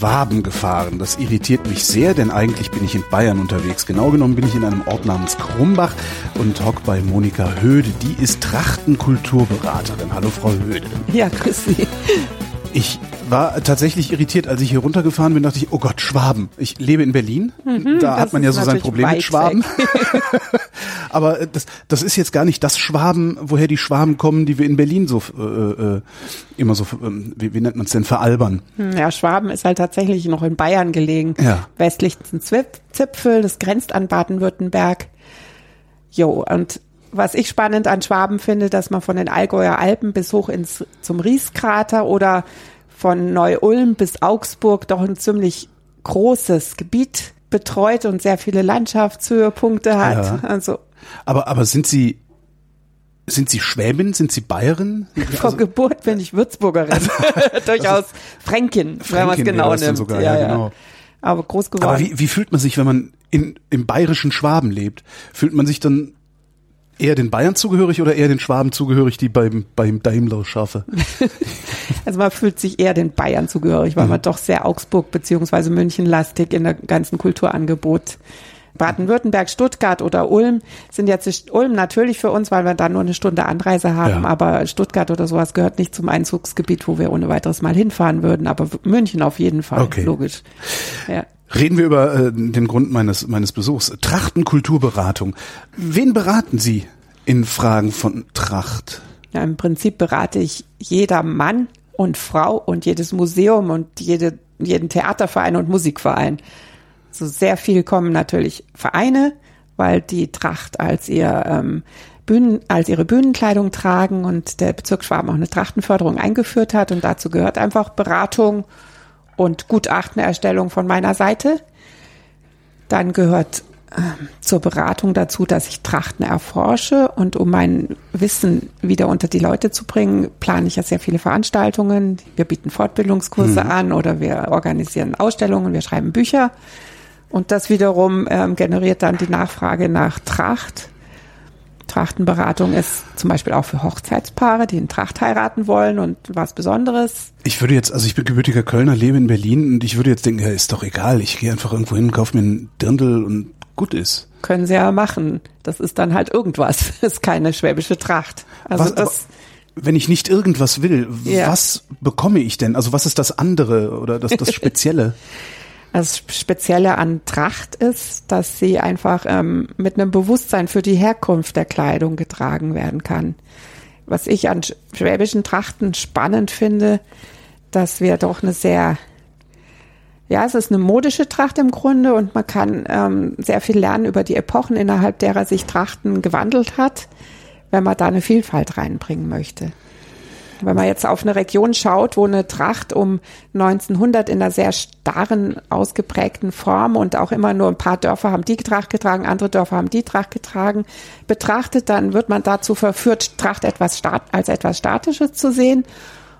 Schwaben gefahren. Das irritiert mich sehr, denn eigentlich bin ich in Bayern unterwegs. Genau genommen bin ich in einem Ort namens Krumbach und hock bei Monika Höde. Die ist Trachtenkulturberaterin. Hallo Frau Höde. Ja, grüß Sie. Ich war tatsächlich irritiert, als ich hier runtergefahren bin, dachte ich, oh Gott, Schwaben. Ich lebe in Berlin. Mhm, da hat man ja so sein Problem mit Schwaben. Aber äh, das, das ist jetzt gar nicht das Schwaben, woher die Schwaben kommen, die wir in Berlin so äh, äh immer so, äh, wie, wie nennt man es denn, veralbern. Hm, ja, Schwaben ist halt tatsächlich noch in Bayern gelegen. Ja. Westlichsten Zipfel, das grenzt an Baden-Württemberg. Jo, und was ich spannend an Schwaben finde, dass man von den Allgäuer Alpen bis hoch ins, zum Rieskrater oder von Neu-Ulm bis Augsburg doch ein ziemlich großes Gebiet betreut und sehr viele Landschaftshöhepunkte hat. Ja. Also. Aber, aber sind Sie, sind Sie Schwäbin? Sind Sie Bayerin? Vor also, Geburt bin ich Würzburgerin. Durchaus also, Fränkin, Fränkin, wenn man es genau nimmt. Sogar, ja, ja, genau. Aber groß geworden. Aber wie, wie fühlt man sich, wenn man in, im bayerischen Schwaben lebt? Fühlt man sich dann eher den Bayern zugehörig oder eher den Schwaben zugehörig, die beim, beim Daimler schaffe? also man fühlt sich eher den Bayern zugehörig, weil mhm. man doch sehr Augsburg beziehungsweise München lastig in der ganzen Kulturangebot Baden-Württemberg, Stuttgart oder Ulm sind jetzt Ulm natürlich für uns, weil wir da nur eine Stunde Anreise haben, ja. aber Stuttgart oder sowas gehört nicht zum Einzugsgebiet, wo wir ohne weiteres mal hinfahren würden, aber München auf jeden Fall, okay. logisch. Ja. Reden wir über äh, den Grund meines, meines Besuchs. Trachtenkulturberatung. Wen beraten Sie in Fragen von Tracht? Ja, im Prinzip berate ich jeder Mann und Frau und jedes Museum und jede, jeden Theaterverein und Musikverein. So sehr viel kommen natürlich Vereine, weil die Tracht als ihr ähm, Bühnen, als ihre Bühnenkleidung tragen und der Bezirk Schwaben auch eine Trachtenförderung eingeführt hat und dazu gehört einfach Beratung und Gutachtenerstellung von meiner Seite. Dann gehört äh, zur Beratung dazu, dass ich Trachten erforsche und um mein Wissen wieder unter die Leute zu bringen, plane ich ja sehr viele Veranstaltungen. Wir bieten Fortbildungskurse mhm. an oder wir organisieren Ausstellungen, wir schreiben Bücher. Und das wiederum ähm, generiert dann die Nachfrage nach Tracht. Trachtenberatung ist zum Beispiel auch für Hochzeitspaare, die in Tracht heiraten wollen und was Besonderes. Ich würde jetzt, also ich bin gebürtiger Kölner, lebe in Berlin und ich würde jetzt denken, ja, ist doch egal, ich gehe einfach irgendwo hin, kaufe mir einen Dirndl und gut ist. Können sie ja machen. Das ist dann halt irgendwas. Das ist keine schwäbische Tracht. Also was, das. wenn ich nicht irgendwas will, ja. was bekomme ich denn? Also was ist das andere oder das, das Spezielle? Das Spezielle an Tracht ist, dass sie einfach ähm, mit einem Bewusstsein für die Herkunft der Kleidung getragen werden kann. Was ich an schwäbischen Trachten spannend finde, dass wir doch eine sehr, ja, es ist eine modische Tracht im Grunde und man kann ähm, sehr viel lernen über die Epochen, innerhalb derer sich Trachten gewandelt hat, wenn man da eine Vielfalt reinbringen möchte. Wenn man jetzt auf eine Region schaut, wo eine Tracht um 1900 in einer sehr starren, ausgeprägten Form und auch immer nur ein paar Dörfer haben die Tracht getragen, andere Dörfer haben die Tracht getragen, betrachtet, dann wird man dazu verführt, Tracht etwas als etwas Statisches zu sehen.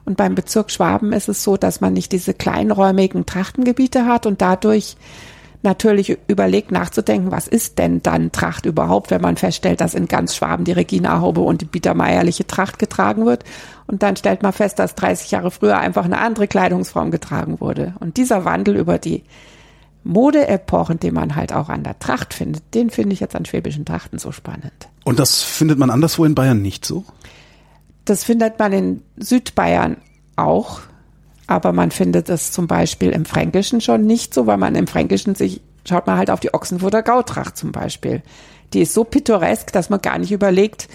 Und beim Bezirk Schwaben ist es so, dass man nicht diese kleinräumigen Trachtengebiete hat und dadurch natürlich überlegt nachzudenken, was ist denn dann Tracht überhaupt, wenn man feststellt, dass in ganz Schwaben die Regina-Haube und die biedermeierliche Tracht getragen wird. Und dann stellt man fest, dass 30 Jahre früher einfach eine andere Kleidungsform getragen wurde. Und dieser Wandel über die Modeepochen, den man halt auch an der Tracht findet, den finde ich jetzt an schwäbischen Trachten so spannend. Und das findet man anderswo in Bayern nicht so? Das findet man in Südbayern auch aber man findet es zum Beispiel im Fränkischen schon nicht so, weil man im Fränkischen sich, schaut man halt auf die Ochsenfurter Gautracht zum Beispiel. Die ist so pittoresk, dass man gar nicht überlegt,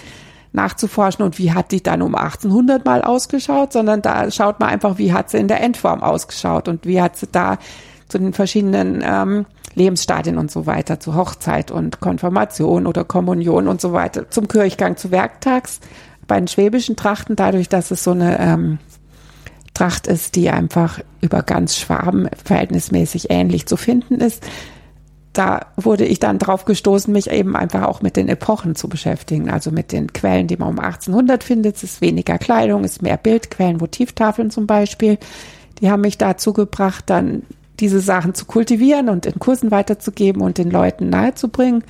nachzuforschen und wie hat die dann um 1800 mal ausgeschaut, sondern da schaut man einfach, wie hat sie in der Endform ausgeschaut und wie hat sie da zu den verschiedenen ähm, Lebensstadien und so weiter, zu Hochzeit und Konfirmation oder Kommunion und so weiter, zum Kirchgang, zu Werktags. Bei den schwäbischen Trachten, dadurch, dass es so eine ähm, Tracht ist, die einfach über ganz Schwaben verhältnismäßig ähnlich zu finden ist. Da wurde ich dann drauf gestoßen, mich eben einfach auch mit den Epochen zu beschäftigen, also mit den Quellen, die man um 1800 findet. Es ist weniger Kleidung, es ist mehr Bildquellen, Motivtafeln zum Beispiel. Die haben mich dazu gebracht, dann diese Sachen zu kultivieren und in Kursen weiterzugeben und den Leuten nahezubringen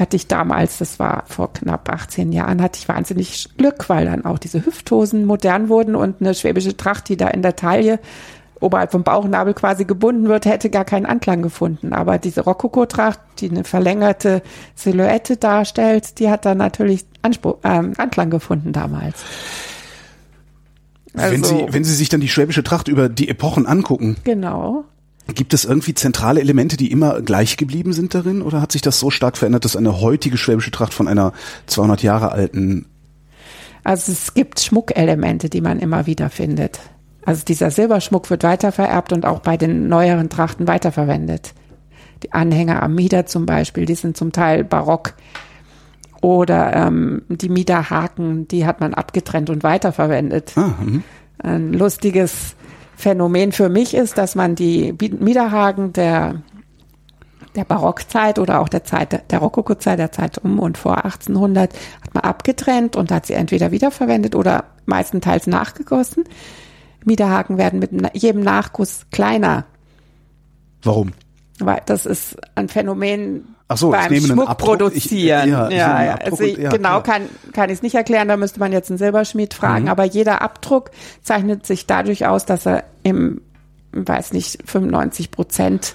hatte ich damals, das war vor knapp 18 Jahren, hatte ich wahnsinnig Glück, weil dann auch diese Hüfthosen modern wurden und eine schwäbische Tracht, die da in der Taille oberhalb vom Bauchnabel quasi gebunden wird, hätte gar keinen Anklang gefunden. Aber diese Rokoko-Tracht, die eine verlängerte Silhouette darstellt, die hat dann natürlich Anspruch, ähm, Anklang gefunden damals. Also, wenn Sie, wenn Sie sich dann die schwäbische Tracht über die Epochen angucken. Genau. Gibt es irgendwie zentrale Elemente, die immer gleich geblieben sind darin? Oder hat sich das so stark verändert, dass eine heutige schwäbische Tracht von einer 200 Jahre alten also es gibt Schmuckelemente, die man immer wieder findet. Also dieser Silberschmuck wird weitervererbt und auch bei den neueren Trachten weiterverwendet. Die Anhänger am Mieder zum Beispiel, die sind zum Teil barock. Oder ähm, die Miederhaken, die hat man abgetrennt und weiterverwendet. Ah, mhm. Ein lustiges Phänomen für mich ist, dass man die Miederhaken der, der Barockzeit oder auch der Zeit der Rokokozeit, der Zeit um und vor 1800, hat man abgetrennt und hat sie entweder wiederverwendet oder meistenteils nachgegossen. Miederhaken werden mit jedem Nachguss kleiner. Warum? Weil das ist ein Phänomen Ach so, beim ich Schmuck produzieren. Ich, ja, ja, ja. Also ich, ja, genau kann, kann ich es nicht erklären, da müsste man jetzt einen Silberschmied fragen, mhm. aber jeder Abdruck zeichnet sich dadurch aus, dass er im, weiß nicht, 95 Prozent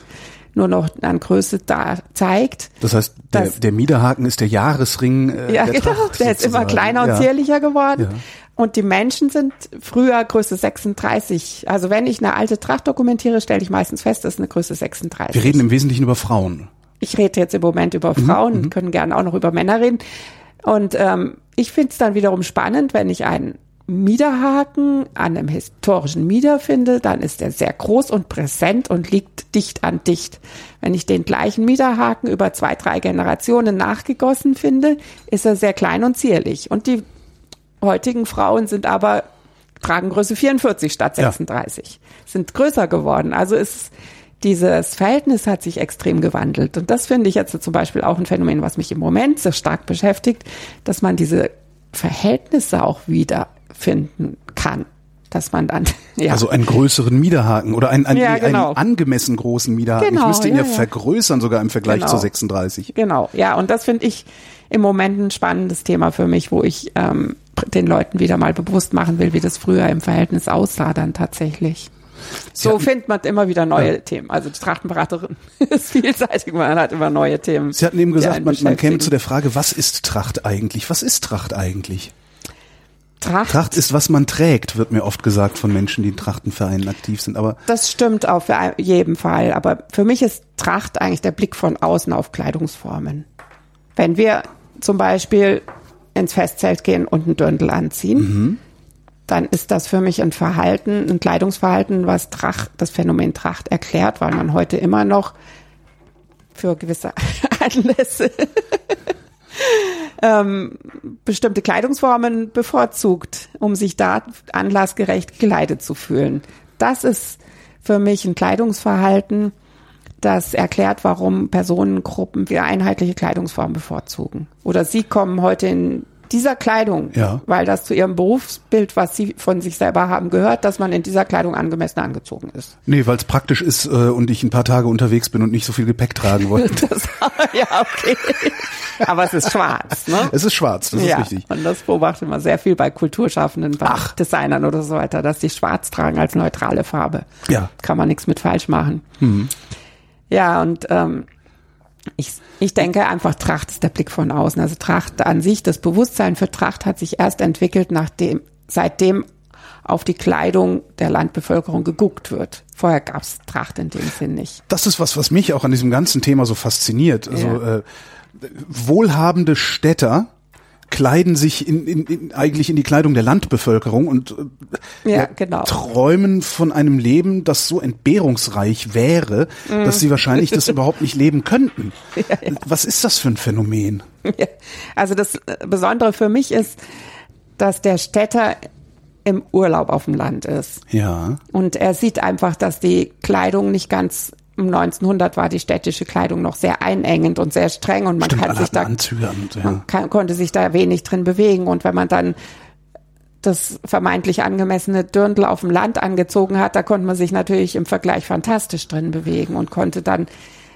nur noch an Größe da zeigt. Das heißt, der, der Miederhaken ist der Jahresring. Äh, ja, der genau. Tracht, der ist immer kleiner und zierlicher geworden. Und die Menschen sind früher Größe 36. Also wenn ich eine alte Tracht dokumentiere, stelle ich meistens fest, das ist eine Größe 36. Wir reden im Wesentlichen über Frauen. Ich rede jetzt im Moment über mhm, Frauen, mhm, können gerne auch noch über Männer reden. Und ähm, ich finde es dann wiederum spannend, wenn ich einen Miederhaken an einem historischen Mieder finde, dann ist er sehr groß und präsent und liegt dicht an dicht. Wenn ich den gleichen Miederhaken über zwei, drei Generationen nachgegossen finde, ist er sehr klein und zierlich. Und die heutigen Frauen sind aber tragen Größe 44 statt 36, ja. sind größer geworden. Also ist dieses Verhältnis hat sich extrem gewandelt. Und das finde ich jetzt zum Beispiel auch ein Phänomen, was mich im Moment sehr stark beschäftigt, dass man diese Verhältnisse auch wiederfinden kann. Dass man dann, ja. Also einen größeren Miederhaken oder einen, einen, ja, genau. einen angemessen großen Miederhaken. Genau, ich müsste ihn ja, ja, vergrößern sogar im Vergleich genau. zur 36. Genau, ja, und das finde ich im Moment ein spannendes Thema für mich, wo ich ähm, den Leuten wieder mal bewusst machen will, wie das früher im Verhältnis aussah dann tatsächlich. Sie so findet man immer wieder neue ja. Themen. Also die Trachtenberaterin ist vielseitig, man hat immer neue Themen. Sie hatten eben gesagt, man, man käme zu der Frage, was ist Tracht eigentlich? Was ist Tracht eigentlich? Tracht. Tracht ist, was man trägt, wird mir oft gesagt von Menschen, die in Trachtenvereinen aktiv sind. Aber das stimmt auf jeden Fall. Aber für mich ist Tracht eigentlich der Blick von außen auf Kleidungsformen. Wenn wir zum Beispiel ins Festzelt gehen und ein Dirndl anziehen, mhm. dann ist das für mich ein Verhalten, ein Kleidungsverhalten, was Tracht, das Phänomen Tracht erklärt, weil man heute immer noch für gewisse Anlässe ähm, bestimmte Kleidungsformen bevorzugt, um sich da anlassgerecht gekleidet zu fühlen. Das ist für mich ein Kleidungsverhalten, das erklärt, warum Personengruppen wir einheitliche Kleidungsformen bevorzugen. Oder sie kommen heute in dieser Kleidung, ja. weil das zu ihrem Berufsbild, was sie von sich selber haben, gehört, dass man in dieser Kleidung angemessen angezogen ist. Nee, weil es praktisch ist äh, und ich ein paar Tage unterwegs bin und nicht so viel Gepäck tragen wollte. das, ja, okay. Aber es ist schwarz, ne? Es ist schwarz, das ist ja, richtig. Und das beobachtet man sehr viel bei Kulturschaffenden, bei Ach. Designern oder so weiter, dass die schwarz tragen als neutrale Farbe. Ja. Kann man nichts mit falsch machen. Mhm. Ja, und ähm, ich, ich denke einfach, Tracht ist der Blick von außen. Also Tracht an sich, das Bewusstsein für Tracht hat sich erst entwickelt, nachdem, seitdem auf die Kleidung der Landbevölkerung geguckt wird. Vorher gab es Tracht in dem Sinn nicht. Das ist was, was mich auch an diesem ganzen Thema so fasziniert. Also ja. äh, wohlhabende Städter kleiden sich in, in, in, eigentlich in die Kleidung der Landbevölkerung und äh, ja, genau. träumen von einem Leben, das so entbehrungsreich wäre, mm. dass sie wahrscheinlich das überhaupt nicht leben könnten. Ja, ja. Was ist das für ein Phänomen? Also das äh, Besondere für mich ist, dass der Städter im Urlaub auf dem Land ist. Ja. Und er sieht einfach, dass die Kleidung nicht ganz um 1900 war die städtische Kleidung noch sehr einengend und sehr streng und man Stimmt, kann sich da Anzüge ja. man kann, konnte sich da wenig drin bewegen und wenn man dann das vermeintlich angemessene Dirndl auf dem Land angezogen hat, da konnte man sich natürlich im Vergleich fantastisch drin bewegen und konnte dann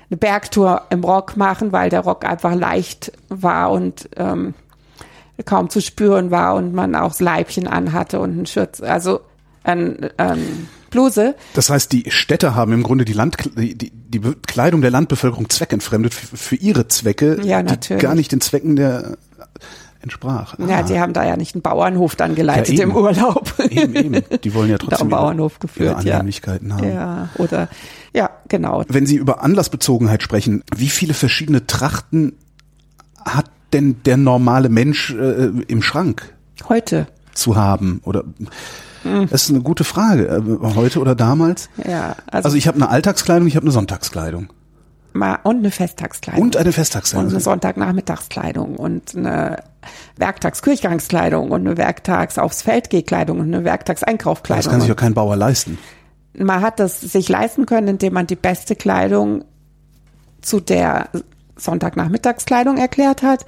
eine Bergtour im Rock machen, weil der Rock einfach leicht war und ähm, kaum zu spüren war und man auch das Leibchen anhatte und ein Schürz, also ein, ein Bluse. Das heißt, die Städte haben im Grunde die, Land, die, die Kleidung der Landbevölkerung zweckentfremdet für, für ihre Zwecke, ja, die gar nicht den Zwecken der entsprach. Ah. Ja, die haben da ja nicht einen Bauernhof dann geleitet ja, im Urlaub. Eben, eben. Die wollen ja trotzdem einen Bauernhof geführt, ja. Annehmlichkeiten haben. Ja, oder ja, genau. Wenn Sie über Anlassbezogenheit sprechen, wie viele verschiedene Trachten hat denn der normale Mensch äh, im Schrank? Heute. Zu haben oder das ist eine gute Frage. Äh, heute oder damals? Ja. Also, also ich habe eine Alltagskleidung, ich habe eine Sonntagskleidung. Und eine Festtagskleidung. Und eine Festtagskleidung. Und eine Sonntagnachmittagskleidung und eine Werktagskirchgangskleidung und eine Werktags aufs Feld Kleidung und eine Werktagseinkaufkleidung. Das kann sich ja kein Bauer leisten. Man hat das sich leisten können, indem man die beste Kleidung zu der Sonntagnachmittagskleidung erklärt hat.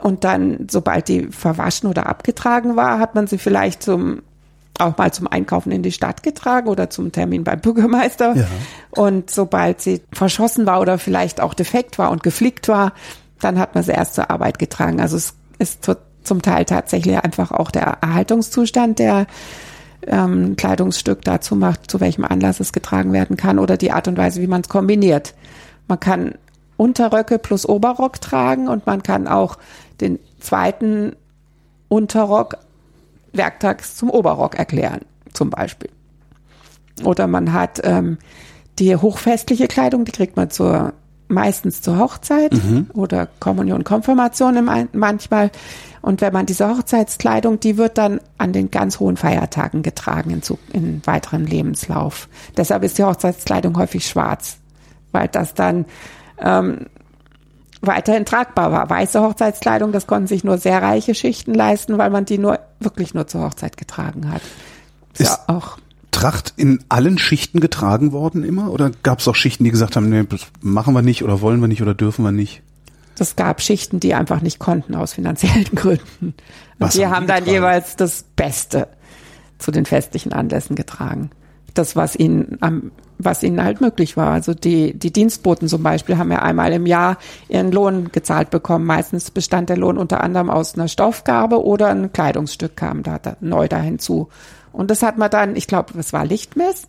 Und dann, sobald die verwaschen oder abgetragen war, hat man sie vielleicht zum auch mal zum Einkaufen in die Stadt getragen oder zum Termin beim Bürgermeister. Ja. Und sobald sie verschossen war oder vielleicht auch defekt war und geflickt war, dann hat man sie erst zur Arbeit getragen. Also es ist zum Teil tatsächlich einfach auch der Erhaltungszustand der ähm, Kleidungsstück dazu macht, zu welchem Anlass es getragen werden kann oder die Art und Weise, wie man es kombiniert. Man kann Unterröcke plus Oberrock tragen und man kann auch den zweiten Unterrock werktags zum Oberrock erklären, zum Beispiel. Oder man hat ähm, die hochfestliche Kleidung, die kriegt man zur meistens zur Hochzeit mhm. oder Kommunion, Konfirmation im, manchmal. Und wenn man diese Hochzeitskleidung, die wird dann an den ganz hohen Feiertagen getragen in, in weiteren Lebenslauf. Deshalb ist die Hochzeitskleidung häufig schwarz, weil das dann ähm, weiterhin tragbar war. Weiße Hochzeitskleidung, das konnten sich nur sehr reiche Schichten leisten, weil man die nur wirklich nur zur Hochzeit getragen hat. Ist ja auch Tracht in allen Schichten getragen worden immer? Oder gab es auch Schichten, die gesagt haben, nee, das machen wir nicht oder wollen wir nicht oder dürfen wir nicht? Das gab Schichten, die einfach nicht konnten aus finanziellen Gründen. Und Was die haben, haben dann jeweils das Beste zu den festlichen Anlässen getragen. Das, was ihnen am was ihnen halt möglich war. Also die, die Dienstboten zum Beispiel haben ja einmal im Jahr ihren Lohn gezahlt bekommen. Meistens bestand der Lohn unter anderem aus einer Stoffgabe oder ein Kleidungsstück kam da, da neu da hinzu. Und das hat man dann, ich glaube, es war Lichtmess.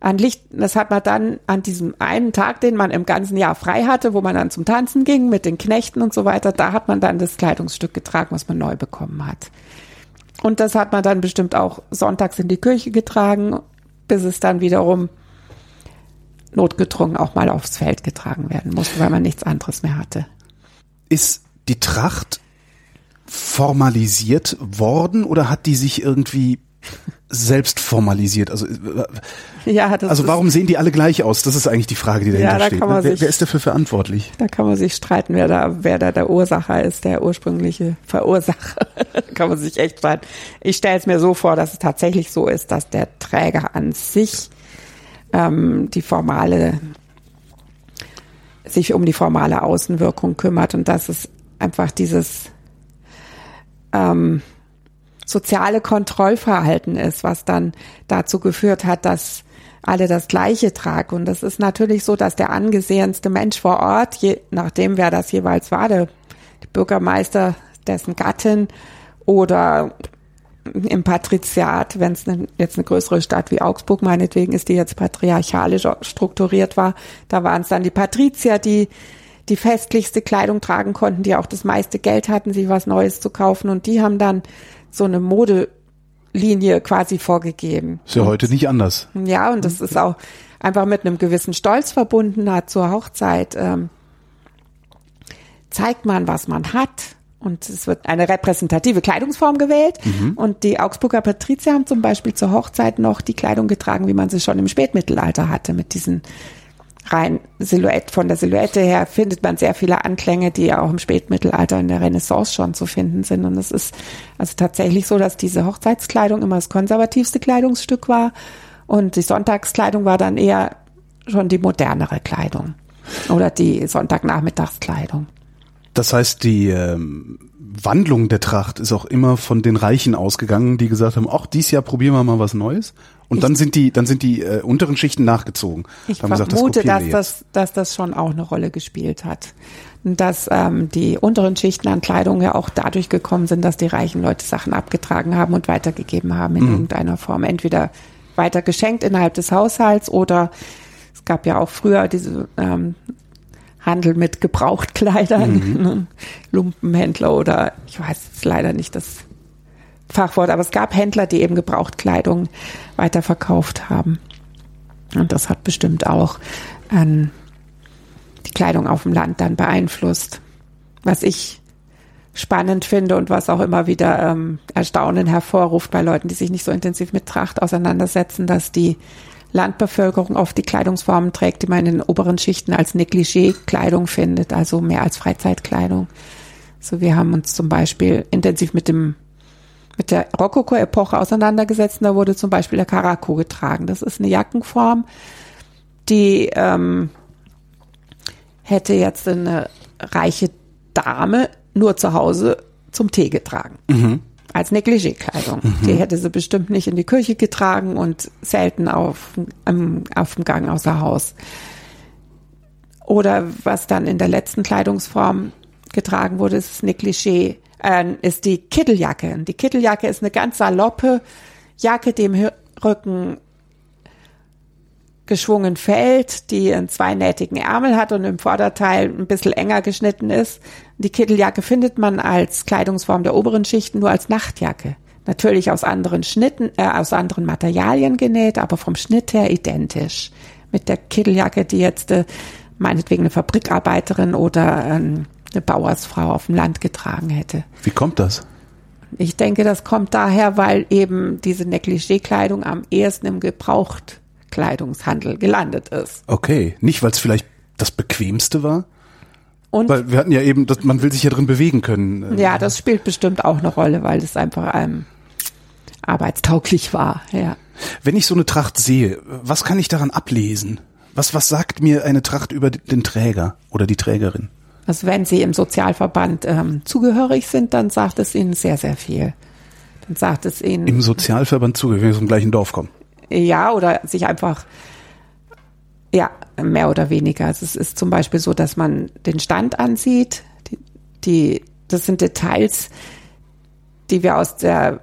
An Licht, das hat man dann an diesem einen Tag, den man im ganzen Jahr frei hatte, wo man dann zum Tanzen ging mit den Knechten und so weiter, da hat man dann das Kleidungsstück getragen, was man neu bekommen hat. Und das hat man dann bestimmt auch sonntags in die Kirche getragen, bis es dann wiederum notgedrungen auch mal aufs Feld getragen werden musste, weil man nichts anderes mehr hatte. Ist die Tracht formalisiert worden oder hat die sich irgendwie selbst formalisiert? Also, ja, also warum sehen die alle gleich aus? Das ist eigentlich die Frage, die dahinter ja, da steht. Ne? Wer, sich, wer, ist dafür verantwortlich? Da kann man sich streiten, wer da, wer da der Ursacher ist, der ursprüngliche Verursacher. kann man sich echt streiten. Ich stelle es mir so vor, dass es tatsächlich so ist, dass der Träger an sich ähm, die formale, sich um die formale Außenwirkung kümmert und dass es einfach dieses ähm, soziale Kontrollverhalten ist, was dann dazu geführt hat, dass alle das Gleiche tragen. Und das ist natürlich so, dass der angesehenste Mensch vor Ort, je nachdem wer das jeweils war, der, Bürgermeister, dessen Gattin oder im Patriziat, wenn es ne, jetzt eine größere Stadt wie Augsburg meinetwegen ist, die jetzt patriarchalisch strukturiert war, da waren es dann die Patrizier, die die festlichste Kleidung tragen konnten, die auch das meiste Geld hatten, sich was Neues zu kaufen und die haben dann so eine Modelinie quasi vorgegeben. Ist ja und, heute nicht anders. Ja, und das ist auch einfach mit einem gewissen Stolz verbunden hat zur Hochzeit. Ähm, zeigt man, was man hat und es wird eine repräsentative Kleidungsform gewählt. Mhm. Und die Augsburger Patrizier haben zum Beispiel zur Hochzeit noch die Kleidung getragen, wie man sie schon im Spätmittelalter hatte, mit diesen rein Silhouette. Von der Silhouette her findet man sehr viele Anklänge, die ja auch im Spätmittelalter in der Renaissance schon zu finden sind. Und es ist also tatsächlich so, dass diese Hochzeitskleidung immer das konservativste Kleidungsstück war. Und die Sonntagskleidung war dann eher schon die modernere Kleidung. Oder die Sonntagnachmittagskleidung. Das heißt, die ähm, Wandlung der Tracht ist auch immer von den Reichen ausgegangen, die gesagt haben, ach, dies Jahr probieren wir mal was Neues. Und ich dann sind die, dann sind die äh, unteren Schichten nachgezogen. Ich vermute, gesagt, das dass das, dass das schon auch eine Rolle gespielt hat. Dass ähm, die unteren Schichten an Kleidung ja auch dadurch gekommen sind, dass die reichen Leute Sachen abgetragen haben und weitergegeben haben in mhm. irgendeiner Form. Entweder weiter geschenkt innerhalb des Haushalts oder es gab ja auch früher diese ähm, Handel mit Gebrauchtkleidern, mhm. Ne? Lumpenhändler oder ich weiß jetzt leider nicht das Fachwort, aber es gab Händler, die eben Gebrauchtkleidung weiterverkauft haben. Und das hat bestimmt auch ähm, die Kleidung auf dem Land dann beeinflusst. Was ich spannend finde und was auch immer wieder ähm, Erstaunen hervorruft bei Leuten, die sich nicht so intensiv mit Tracht auseinandersetzen, dass die Landbevölkerung oft die Kleidungsformen trägt, die man in den oberen Schichten als Negligé-Kleidung findet, also mehr als Freizeitkleidung. So, wir haben uns zum Beispiel intensiv mit dem mit der Rokoko-Epoche auseinandergesetzt. da wurde zum Beispiel der Karako getragen. Das ist eine Jackenform, die ähm, hätte jetzt eine reiche Dame nur zu Hause zum Tee getragen. Mhm als Negligé-Kleidung. Mhm. Die hätte sie bestimmt nicht in die Küche getragen und selten auf, um, auf dem Gang außer Haus. Oder was dann in der letzten Kleidungsform getragen wurde, ist Negligé, äh, ist die Kitteljacke. Die Kitteljacke ist eine ganz saloppe Jacke, die im Rücken geschwungen fällt, die einen zweinähtigen Ärmel hat und im Vorderteil ein bisschen enger geschnitten ist. Die Kitteljacke findet man als Kleidungsform der oberen Schichten nur als Nachtjacke. Natürlich aus anderen Schnitten, äh, aus anderen Materialien genäht, aber vom Schnitt her identisch. Mit der Kitteljacke, die jetzt äh, meinetwegen eine Fabrikarbeiterin oder ähm, eine Bauersfrau auf dem Land getragen hätte. Wie kommt das? Ich denke, das kommt daher, weil eben diese Negligé-Kleidung am ehesten im Gebraucht Kleidungshandel gelandet ist. Okay, nicht weil es vielleicht das bequemste war? Und weil wir hatten ja eben, dass man will sich ja drin bewegen können. Ja, das spielt bestimmt auch eine Rolle, weil es einfach einem arbeitstauglich war, ja. Wenn ich so eine Tracht sehe, was kann ich daran ablesen? Was, was sagt mir eine Tracht über den Träger oder die Trägerin? Also wenn Sie im Sozialverband ähm, zugehörig sind, dann sagt es Ihnen sehr, sehr viel. Dann sagt es Ihnen. Im Sozialverband zugehörig, wenn Sie zum gleichen Dorf kommen ja, oder sich einfach, ja, mehr oder weniger. Also es ist zum Beispiel so, dass man den Stand ansieht, die, die das sind Details, die wir aus der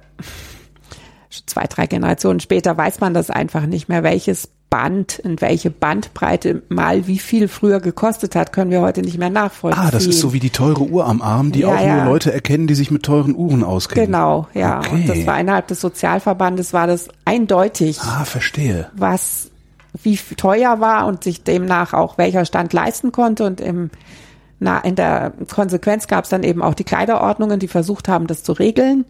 zwei, drei Generationen später weiß man das einfach nicht mehr, welches Band, in welche Bandbreite mal wie viel früher gekostet hat, können wir heute nicht mehr nachvollziehen. Ah, das ist so wie die teure Uhr am Arm, die ja, auch ja. nur Leute erkennen, die sich mit teuren Uhren auskennen. Genau, ja. Okay. Und das war innerhalb des Sozialverbandes war das eindeutig. Ah, verstehe. Was wie teuer war und sich demnach auch welcher Stand leisten konnte und im na, in der Konsequenz gab es dann eben auch die Kleiderordnungen, die versucht haben, das zu regeln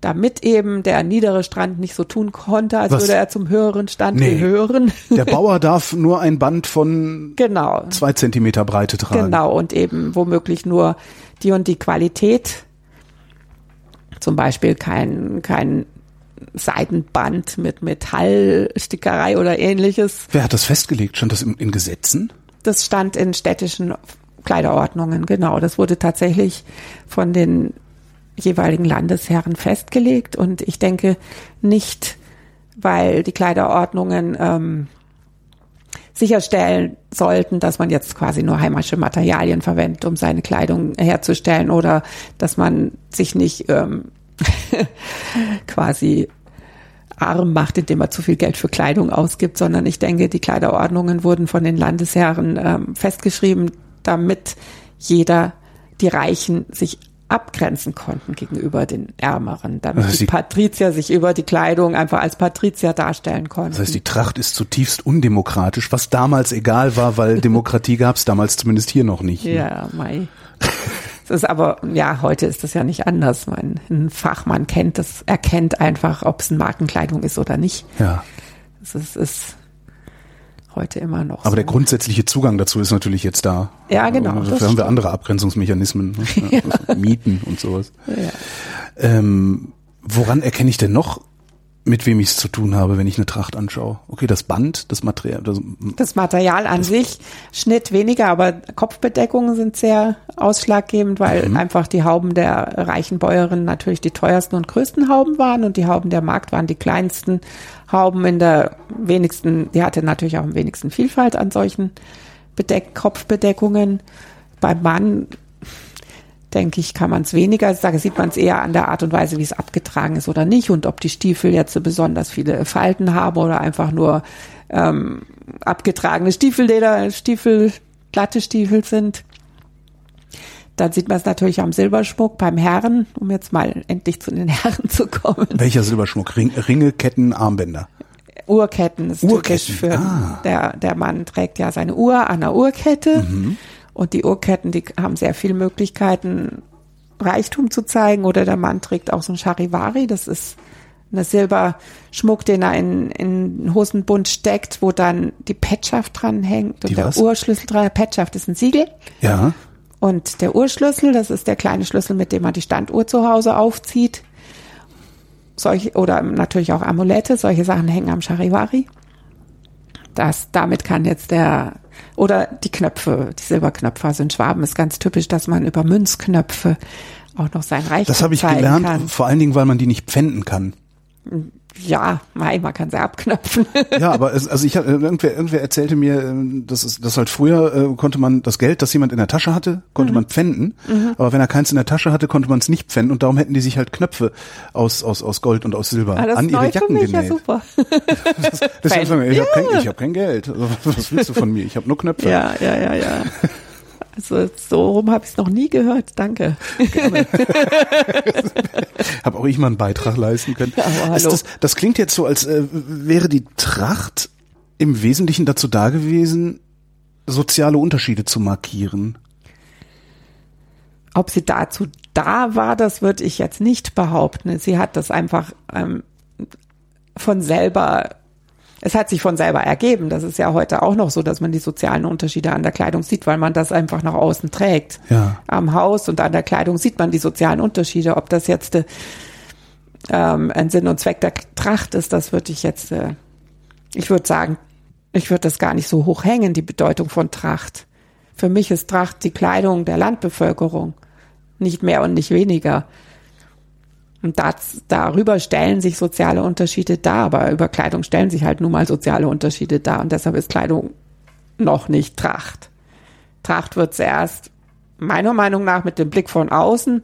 damit eben der niedere Strand nicht so tun konnte, als Was? würde er zum höheren Stand nee. gehören. Der Bauer darf nur ein Band von genau. zwei Zentimeter Breite tragen. Genau, und eben womöglich nur die und die Qualität. Zum Beispiel kein, kein Seidenband mit Metallstickerei oder ähnliches. Wer hat das festgelegt? Stand das in, in Gesetzen? Das stand in städtischen Kleiderordnungen, genau. Das wurde tatsächlich von den jeweiligen Landesherren festgelegt. Und ich denke nicht, weil die Kleiderordnungen ähm, sicherstellen sollten, dass man jetzt quasi nur heimische Materialien verwendet, um seine Kleidung herzustellen oder dass man sich nicht ähm, quasi arm macht, indem er zu viel Geld für Kleidung ausgibt, sondern ich denke, die Kleiderordnungen wurden von den Landesherren ähm, festgeschrieben, damit jeder, die Reichen, sich abgrenzen konnten gegenüber den Ärmeren, damit das heißt, die Patrizier sich über die Kleidung einfach als Patrizier darstellen konnten. Das heißt, die Tracht ist zutiefst undemokratisch, was damals egal war, weil Demokratie gab es damals zumindest hier noch nicht. Ne? Ja, Mai. Das ist aber, ja, heute ist das ja nicht anders. Mein, ein Fachmann kennt das, erkennt einfach, ob es eine Markenkleidung ist oder nicht. Ja. Das ist, ist heute immer noch. Aber so. der grundsätzliche Zugang dazu ist natürlich jetzt da. Ja, genau. Dafür haben wir andere Abgrenzungsmechanismen, ne? ja. Mieten und sowas. Ja. Ähm, woran erkenne ich denn noch mit wem ich es zu tun habe, wenn ich eine Tracht anschaue. Okay, das Band, das Material. Das, das Material an das sich, Schnitt weniger, aber Kopfbedeckungen sind sehr ausschlaggebend, weil mhm. einfach die Hauben der reichen Bäuerinnen natürlich die teuersten und größten Hauben waren und die Hauben der Markt waren die kleinsten Hauben in der wenigsten, die hatte natürlich auch am wenigsten Vielfalt an solchen Bedeck Kopfbedeckungen. Beim Mann denke ich, kann man es weniger. Ich sage, sieht man es eher an der Art und Weise, wie es abgetragen ist oder nicht und ob die Stiefel jetzt besonders viele Falten haben oder einfach nur ähm, abgetragene Stiefelleder, Stiefel, glatte Stiefel sind. Dann sieht man es natürlich am Silberschmuck beim Herren, um jetzt mal endlich zu den Herren zu kommen. Welcher Silberschmuck? Ring, Ringe, Ketten, Armbänder? Uhrketten ist Uhrketten. typisch für ah. der, der Mann trägt ja seine Uhr an der Uhrkette. Mhm. Und die Uhrketten, die haben sehr viele Möglichkeiten, Reichtum zu zeigen. Oder der Mann trägt auch so ein Charivari. Das ist eine Silberschmuck, den er in, in Hosenbund steckt, wo dann die Petschaft dran hängt und die der was? Urschlüssel dran. Petschaft ist ein Siegel. Ja. Und der Urschlüssel, das ist der kleine Schlüssel, mit dem man die Standuhr zu Hause aufzieht. Solche, oder natürlich auch Amulette, solche Sachen hängen am Charivari. Das, damit kann jetzt der oder die Knöpfe, die Silberknöpfe, also in Schwaben ist ganz typisch, dass man über Münzknöpfe auch noch sein Reichtum Das habe ich gelernt, kann. vor allen Dingen, weil man die nicht pfänden kann. Ja, man kann sie abknöpfen. Ja, aber es, also ich irgendwer, irgendwer erzählte mir, ähm, dass es, dass halt früher äh, konnte man das Geld, das jemand in der Tasche hatte, konnte mhm. man pfänden, mhm. aber wenn er keins in der Tasche hatte, konnte man es nicht pfänden und darum hätten die sich halt Knöpfe aus aus aus Gold und aus Silber ah, an ihre Jacken genäht. Ja, super. das, das ich habe kein, hab kein Geld. Also, was willst du von mir? Ich habe nur Knöpfe. Ja, ja, ja, ja. Also so rum habe ich es noch nie gehört. Danke. Habe auch ich mal einen Beitrag leisten können. Das, das, klingt jetzt so, als äh, wäre die Tracht im Wesentlichen dazu da gewesen, soziale Unterschiede zu markieren. Ob sie dazu da war, das würde ich jetzt nicht behaupten. Sie hat das einfach ähm, von selber es hat sich von selber ergeben. Das ist ja heute auch noch so, dass man die sozialen Unterschiede an der Kleidung sieht, weil man das einfach nach außen trägt. Ja. Am Haus und an der Kleidung sieht man die sozialen Unterschiede. Ob das jetzt äh, ähm, ein Sinn und Zweck der Tracht ist, das würde ich jetzt, äh, ich würde sagen, ich würde das gar nicht so hoch hängen, die Bedeutung von Tracht. Für mich ist Tracht die Kleidung der Landbevölkerung. Nicht mehr und nicht weniger. Und das, darüber stellen sich soziale Unterschiede dar, aber über Kleidung stellen sich halt nun mal soziale Unterschiede dar. Und deshalb ist Kleidung noch nicht Tracht. Tracht wird zuerst meiner Meinung nach mit dem Blick von außen,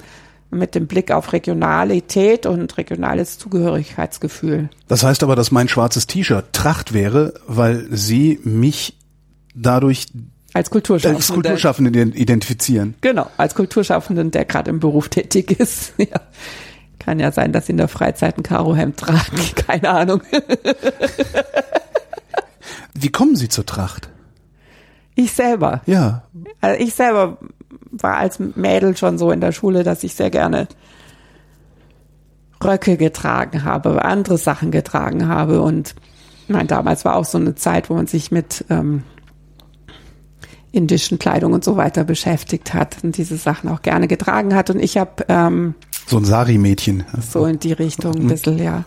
mit dem Blick auf Regionalität und regionales Zugehörigkeitsgefühl. Das heißt aber, dass mein schwarzes T-Shirt Tracht wäre, weil sie mich dadurch als Kulturschaffenden. Als Kulturschaffenden identifizieren. Genau, als Kulturschaffenden, der gerade im Beruf tätig ist. ja. Kann ja sein, dass sie in der Freizeit ein Karohemd tragen. Keine Ahnung. Wie kommen Sie zur Tracht? Ich selber. Ja. Also ich selber war als Mädel schon so in der Schule, dass ich sehr gerne Röcke getragen habe, andere Sachen getragen habe. Und mein, damals war auch so eine Zeit, wo man sich mit ähm, indischen Kleidung und so weiter beschäftigt hat und diese Sachen auch gerne getragen hat. Und ich habe ähm, so ein Sari-Mädchen. So in die Richtung ein bisschen, ja.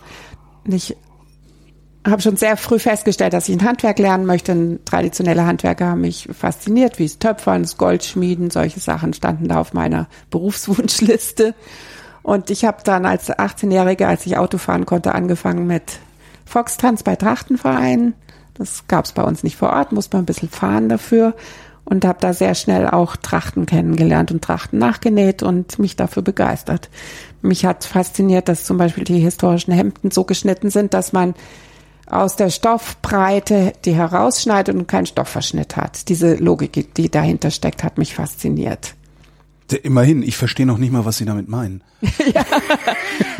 Ich habe schon sehr früh festgestellt, dass ich ein Handwerk lernen möchte. Ein traditionelle Handwerker haben mich fasziniert, wie es Töpfern, das Goldschmieden, solche Sachen standen da auf meiner Berufswunschliste. Und ich habe dann als 18-Jährige, als ich Auto fahren konnte, angefangen mit Foxtanz bei Trachtenvereinen. Das gab es bei uns nicht vor Ort, muss man ein bisschen fahren dafür und habe da sehr schnell auch Trachten kennengelernt und Trachten nachgenäht und mich dafür begeistert. Mich hat fasziniert, dass zum Beispiel die historischen Hemden so geschnitten sind, dass man aus der Stoffbreite die herausschneidet und keinen Stoffverschnitt hat. Diese Logik, die dahinter steckt, hat mich fasziniert. Immerhin, ich verstehe noch nicht mal, was Sie damit meinen. ja,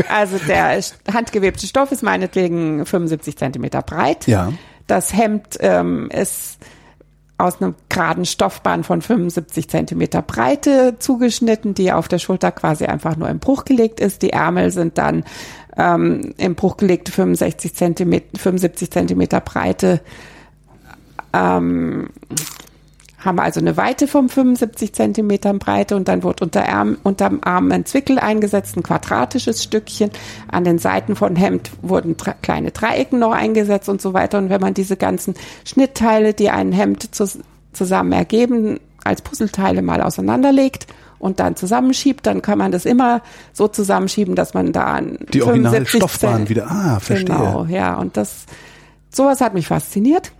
also der handgewebte Stoff ist meinetwegen 75 Zentimeter breit. Ja. Das Hemd ähm, ist aus einem geraden Stoffband von 75 Zentimeter Breite zugeschnitten, die auf der Schulter quasi einfach nur im Bruch gelegt ist. Die Ärmel sind dann ähm, im Bruch gelegte 65 Zentimeter, 75 Zentimeter Breite ähm, haben also eine Weite von 75 Zentimetern Breite und dann wird unter Arm, unterm Arm ein Zwickel eingesetzt, ein quadratisches Stückchen. An den Seiten von Hemd wurden kleine Dreiecken noch eingesetzt und so weiter. Und wenn man diese ganzen Schnittteile, die ein Hemd zu zusammen ergeben, als Puzzleteile mal auseinanderlegt und dann zusammenschiebt, dann kann man das immer so zusammenschieben, dass man da die originalen Stoffbahn wieder. Ah, verstehe. Genau, ja, und das sowas hat mich fasziniert.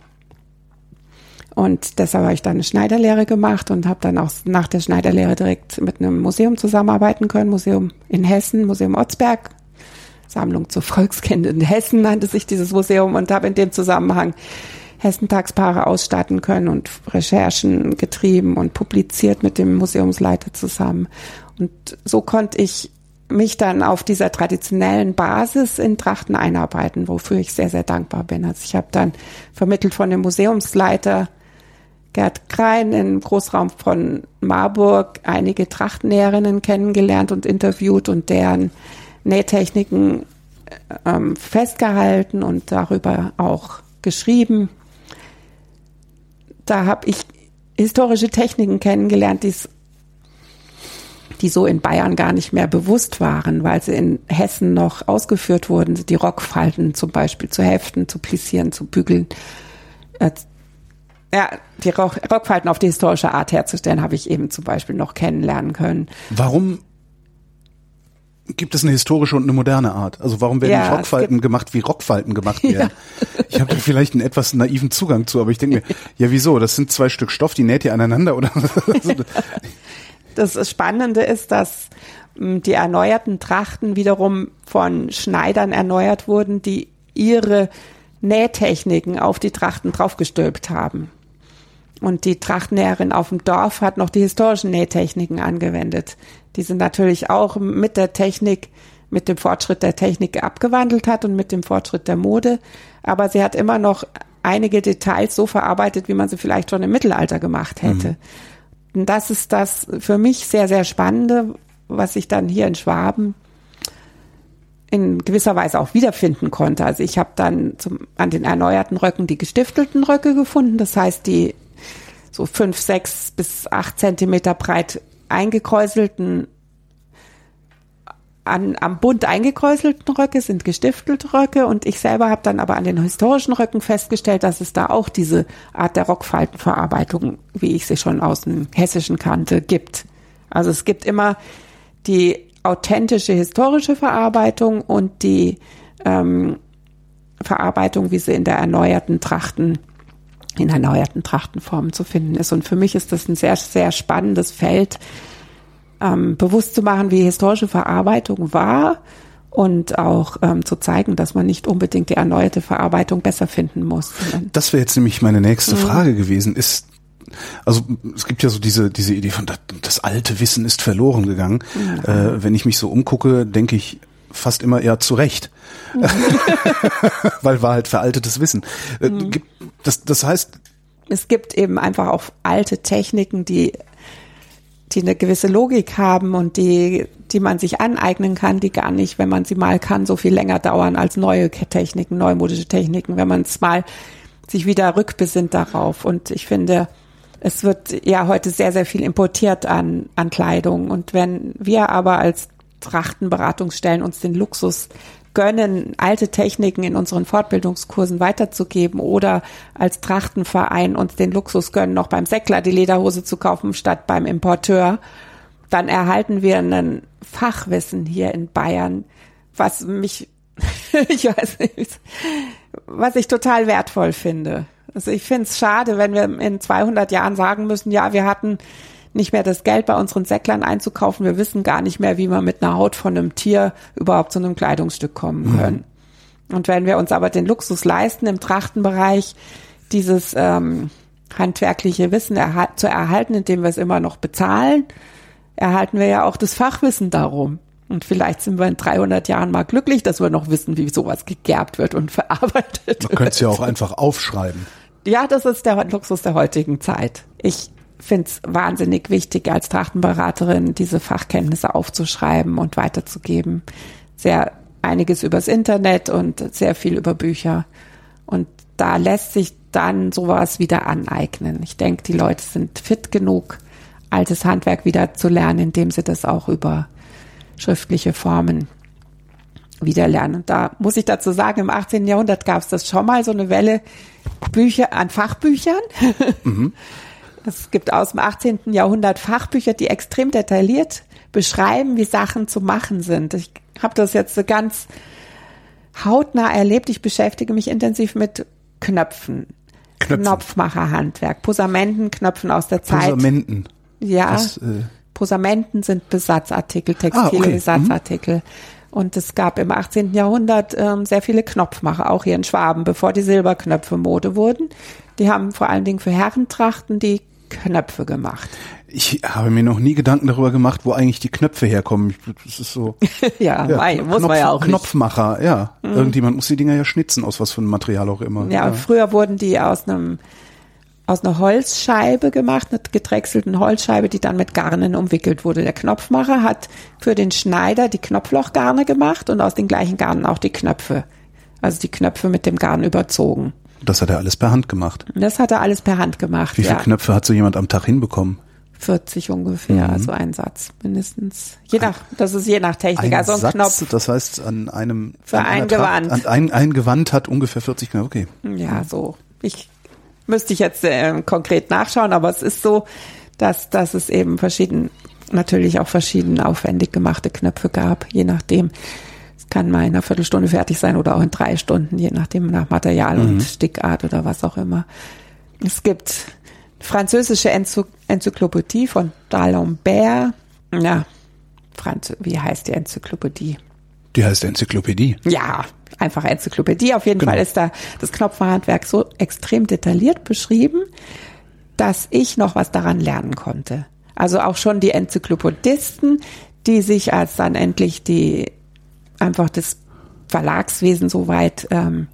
Und deshalb habe ich dann eine Schneiderlehre gemacht und habe dann auch nach der Schneiderlehre direkt mit einem Museum zusammenarbeiten können. Museum in Hessen, Museum Otzberg, Sammlung zu Volkskind in Hessen nannte sich dieses Museum und habe in dem Zusammenhang Hessentagspaare ausstatten können und Recherchen getrieben und publiziert mit dem Museumsleiter zusammen. Und so konnte ich mich dann auf dieser traditionellen Basis in Trachten einarbeiten, wofür ich sehr, sehr dankbar bin. Also ich habe dann vermittelt von dem Museumsleiter Gerd Krein im Großraum von Marburg einige Trachtnäherinnen kennengelernt und interviewt und deren Nähtechniken ähm, festgehalten und darüber auch geschrieben. Da habe ich historische Techniken kennengelernt, die's, die so in Bayern gar nicht mehr bewusst waren, weil sie in Hessen noch ausgeführt wurden, die Rockfalten zum Beispiel zu heften, zu plissieren, zu bügeln, äh, ja, die Rockfalten auf die historische Art herzustellen, habe ich eben zum Beispiel noch kennenlernen können. Warum gibt es eine historische und eine moderne Art? Also warum werden ja, Rockfalten gemacht, wie Rockfalten gemacht werden? Ja. Ich habe da vielleicht einen etwas naiven Zugang zu, aber ich denke mir, ja wieso? Das sind zwei Stück Stoff, die näht ihr aneinander oder? das Spannende ist, dass hm, die erneuerten Trachten wiederum von Schneidern erneuert wurden, die ihre Nähtechniken auf die Trachten draufgestülpt haben. Und die Trachtnäherin auf dem Dorf hat noch die historischen Nähtechniken angewendet, die sie natürlich auch mit der Technik, mit dem Fortschritt der Technik abgewandelt hat und mit dem Fortschritt der Mode. Aber sie hat immer noch einige Details so verarbeitet, wie man sie vielleicht schon im Mittelalter gemacht hätte. Mhm. Und das ist das für mich sehr, sehr Spannende, was ich dann hier in Schwaben in gewisser Weise auch wiederfinden konnte. Also ich habe dann zum, an den erneuerten Röcken die gestiftelten Röcke gefunden. Das heißt, die so fünf, sechs bis acht Zentimeter breit eingekräuselten an, am Bund eingekräuselten Röcke sind gestiftelte Röcke und ich selber habe dann aber an den historischen Röcken festgestellt, dass es da auch diese Art der Rockfaltenverarbeitung, wie ich sie schon aus dem Hessischen kannte, gibt. Also es gibt immer die authentische historische Verarbeitung und die ähm, Verarbeitung, wie sie in der erneuerten Trachten in erneuerten Trachtenformen zu finden ist. Und für mich ist das ein sehr, sehr spannendes Feld, ähm, bewusst zu machen, wie historische Verarbeitung war und auch ähm, zu zeigen, dass man nicht unbedingt die erneuerte Verarbeitung besser finden muss. Das wäre jetzt nämlich meine nächste mhm. Frage gewesen. Ist also es gibt ja so diese diese Idee von das, das alte Wissen ist verloren gegangen. Mhm. Äh, wenn ich mich so umgucke, denke ich fast immer eher zu Recht. Mhm. Weil war halt veraltetes Wissen. Äh, mhm. Das, das heißt. Es gibt eben einfach auch alte Techniken, die, die eine gewisse Logik haben und die, die man sich aneignen kann, die gar nicht, wenn man sie mal kann, so viel länger dauern als neue Techniken, neumodische Techniken, wenn man es mal sich wieder rückbesinnt darauf. Und ich finde, es wird ja heute sehr, sehr viel importiert an, an Kleidung. Und wenn wir aber als Trachtenberatungsstellen uns den Luxus gönnen, alte Techniken in unseren Fortbildungskursen weiterzugeben oder als Trachtenverein uns den Luxus gönnen, noch beim Säckler die Lederhose zu kaufen statt beim Importeur, dann erhalten wir ein Fachwissen hier in Bayern, was mich, ich weiß nicht, was ich total wertvoll finde. Also ich finde es schade, wenn wir in 200 Jahren sagen müssen, ja, wir hatten nicht mehr das Geld bei unseren Säcklern einzukaufen. Wir wissen gar nicht mehr, wie wir mit einer Haut von einem Tier überhaupt zu einem Kleidungsstück kommen mhm. können. Mhm. Und wenn wir uns aber den Luxus leisten, im Trachtenbereich dieses ähm, handwerkliche Wissen erha zu erhalten, indem wir es immer noch bezahlen, erhalten wir ja auch das Fachwissen darum. Und vielleicht sind wir in 300 Jahren mal glücklich, dass wir noch wissen, wie sowas gegerbt wird und verarbeitet Man könnte es ja auch einfach aufschreiben. Ja, das ist der Luxus der heutigen Zeit. Ich finde es wahnsinnig wichtig, als Trachtenberaterin diese Fachkenntnisse aufzuschreiben und weiterzugeben. Sehr einiges übers Internet und sehr viel über Bücher. Und da lässt sich dann sowas wieder aneignen. Ich denke, die Leute sind fit genug, altes Handwerk wieder zu lernen, indem sie das auch über schriftliche Formen wieder lernen. Und da muss ich dazu sagen, im 18. Jahrhundert gab es das schon mal, so eine Welle Bücher an Fachbüchern. Mhm. Es gibt aus dem 18. Jahrhundert Fachbücher, die extrem detailliert beschreiben, wie Sachen zu machen sind. Ich habe das jetzt so ganz hautnah erlebt. Ich beschäftige mich intensiv mit Knöpfen. Knöpfen. Knopfmacherhandwerk, Posamenten, Knöpfen aus der Zeit. Posamenten. Ja. Das, äh Posamenten sind Besatzartikel, textile ah, okay. Besatzartikel. Mhm. Und es gab im 18. Jahrhundert ähm, sehr viele Knopfmacher, auch hier in Schwaben, bevor die Silberknöpfe Mode wurden. Die haben vor allen Dingen für Herrentrachten die Knöpfe gemacht. Ich habe mir noch nie Gedanken darüber gemacht, wo eigentlich die Knöpfe herkommen. Das ist so. ja, ja mein, muss Knopf, man ja auch. Knopfmacher, nicht. ja. Mhm. Irgendjemand muss die Dinger ja schnitzen, aus was für einem Material auch immer. Ja, ja. früher wurden die aus einem aus einer Holzscheibe gemacht, einer gedrechselten Holzscheibe, die dann mit Garnen umwickelt wurde. Der Knopfmacher hat für den Schneider die Knopflochgarne gemacht und aus den gleichen Garnen auch die Knöpfe. Also die Knöpfe mit dem Garn überzogen. Das hat er alles per Hand gemacht. Das hat er alles per Hand gemacht. Wie viele ja. Knöpfe hat so jemand am Tag hinbekommen? 40 ungefähr, mhm. also ein Satz mindestens. Je nach, das ist je nach Technik. Ein also ein Satz, Knopf. Das heißt, an einem für ein Gewand. An ein, ein Gewand hat ungefähr 40 Knöpfe. Okay. Ja, so. Ich Müsste ich jetzt äh, konkret nachschauen, aber es ist so, dass, dass es eben verschieden, natürlich auch verschieden aufwendig gemachte Knöpfe gab, je nachdem. Kann mal in einer Viertelstunde fertig sein oder auch in drei Stunden, je nachdem nach Material mhm. und Stickart oder was auch immer. Es gibt französische Enzyklopädie von D'Alembert. Ja, Franz, wie heißt die Enzyklopädie? Die heißt Enzyklopädie. Ja, einfach Enzyklopädie. Auf jeden genau. Fall ist da das Knopfhandwerk so extrem detailliert beschrieben, dass ich noch was daran lernen konnte. Also auch schon die Enzyklopädisten, die sich als dann endlich die einfach das Verlagswesen so weit ähm,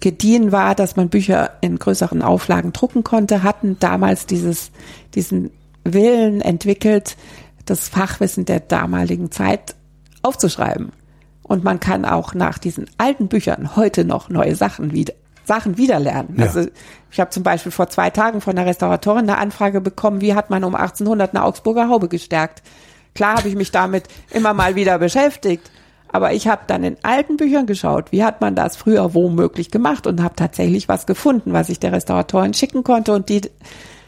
gediehen war, dass man Bücher in größeren Auflagen drucken konnte, hatten damals dieses, diesen Willen entwickelt, das Fachwissen der damaligen Zeit aufzuschreiben. Und man kann auch nach diesen alten Büchern heute noch neue Sachen wieder Sachen wiederlernen. Ja. Also ich habe zum Beispiel vor zwei Tagen von der Restauratorin eine Anfrage bekommen, wie hat man um 1800 eine Augsburger Haube gestärkt. Klar habe ich mich damit immer mal wieder beschäftigt, aber ich habe dann in alten Büchern geschaut, wie hat man das früher womöglich gemacht und habe tatsächlich was gefunden, was ich der Restauratorin schicken konnte und die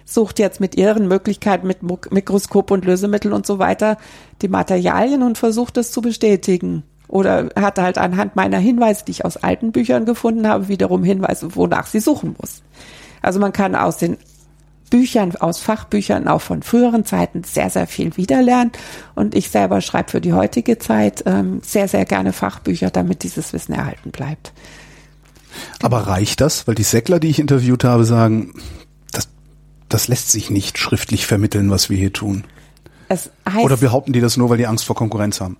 sucht jetzt mit ihren Möglichkeiten mit Mikroskop und Lösemittel und so weiter die Materialien und versucht es zu bestätigen. Oder hat halt anhand meiner Hinweise, die ich aus alten Büchern gefunden habe, wiederum Hinweise, wonach sie suchen muss. Also man kann aus den Büchern, aus Fachbüchern auch von früheren Zeiten sehr, sehr viel wiederlernen. Und ich selber schreibe für die heutige Zeit ähm, sehr, sehr gerne Fachbücher, damit dieses Wissen erhalten bleibt. Aber reicht das? Weil die Säckler, die ich interviewt habe, sagen, das, das lässt sich nicht schriftlich vermitteln, was wir hier tun. Es heißt, Oder behaupten die das nur, weil die Angst vor Konkurrenz haben?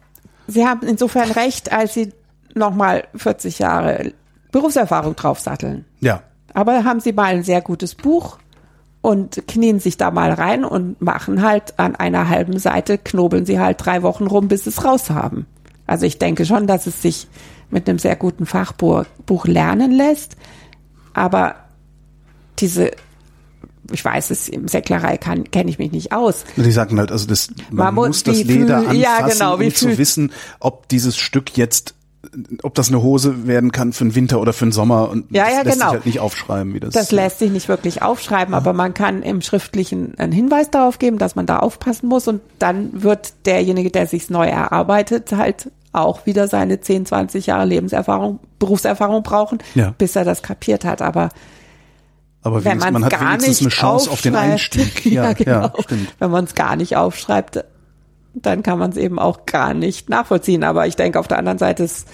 Sie haben insofern recht, als Sie nochmal 40 Jahre Berufserfahrung draufsatteln. Ja. Aber haben Sie mal ein sehr gutes Buch und knien sich da mal rein und machen halt an einer halben Seite, knobeln Sie halt drei Wochen rum, bis Sie es raus haben. Also ich denke schon, dass es sich mit einem sehr guten Fachbuch lernen lässt. Aber diese ich weiß es, im Säcklerei kenne ich mich nicht aus. Die sagen halt, also das, man, man muss das Leder anfassen, ja, genau, um zu wissen, ob dieses Stück jetzt ob das eine Hose werden kann für den Winter oder für den Sommer und ja, das ja, lässt genau. sich halt nicht aufschreiben, wie das. Das lässt sich nicht wirklich aufschreiben, ja. aber man kann im Schriftlichen einen Hinweis darauf geben, dass man da aufpassen muss und dann wird derjenige, der sich's neu erarbeitet, halt auch wieder seine 10, 20 Jahre Lebenserfahrung, Berufserfahrung brauchen, ja. bis er das kapiert hat. Aber aber wenn man hat wenigstens eine Chance auf den Einstieg. Ja, ja, genau. ja. Wenn man es gar nicht aufschreibt, dann kann man es eben auch gar nicht nachvollziehen. Aber ich denke, auf der anderen Seite ist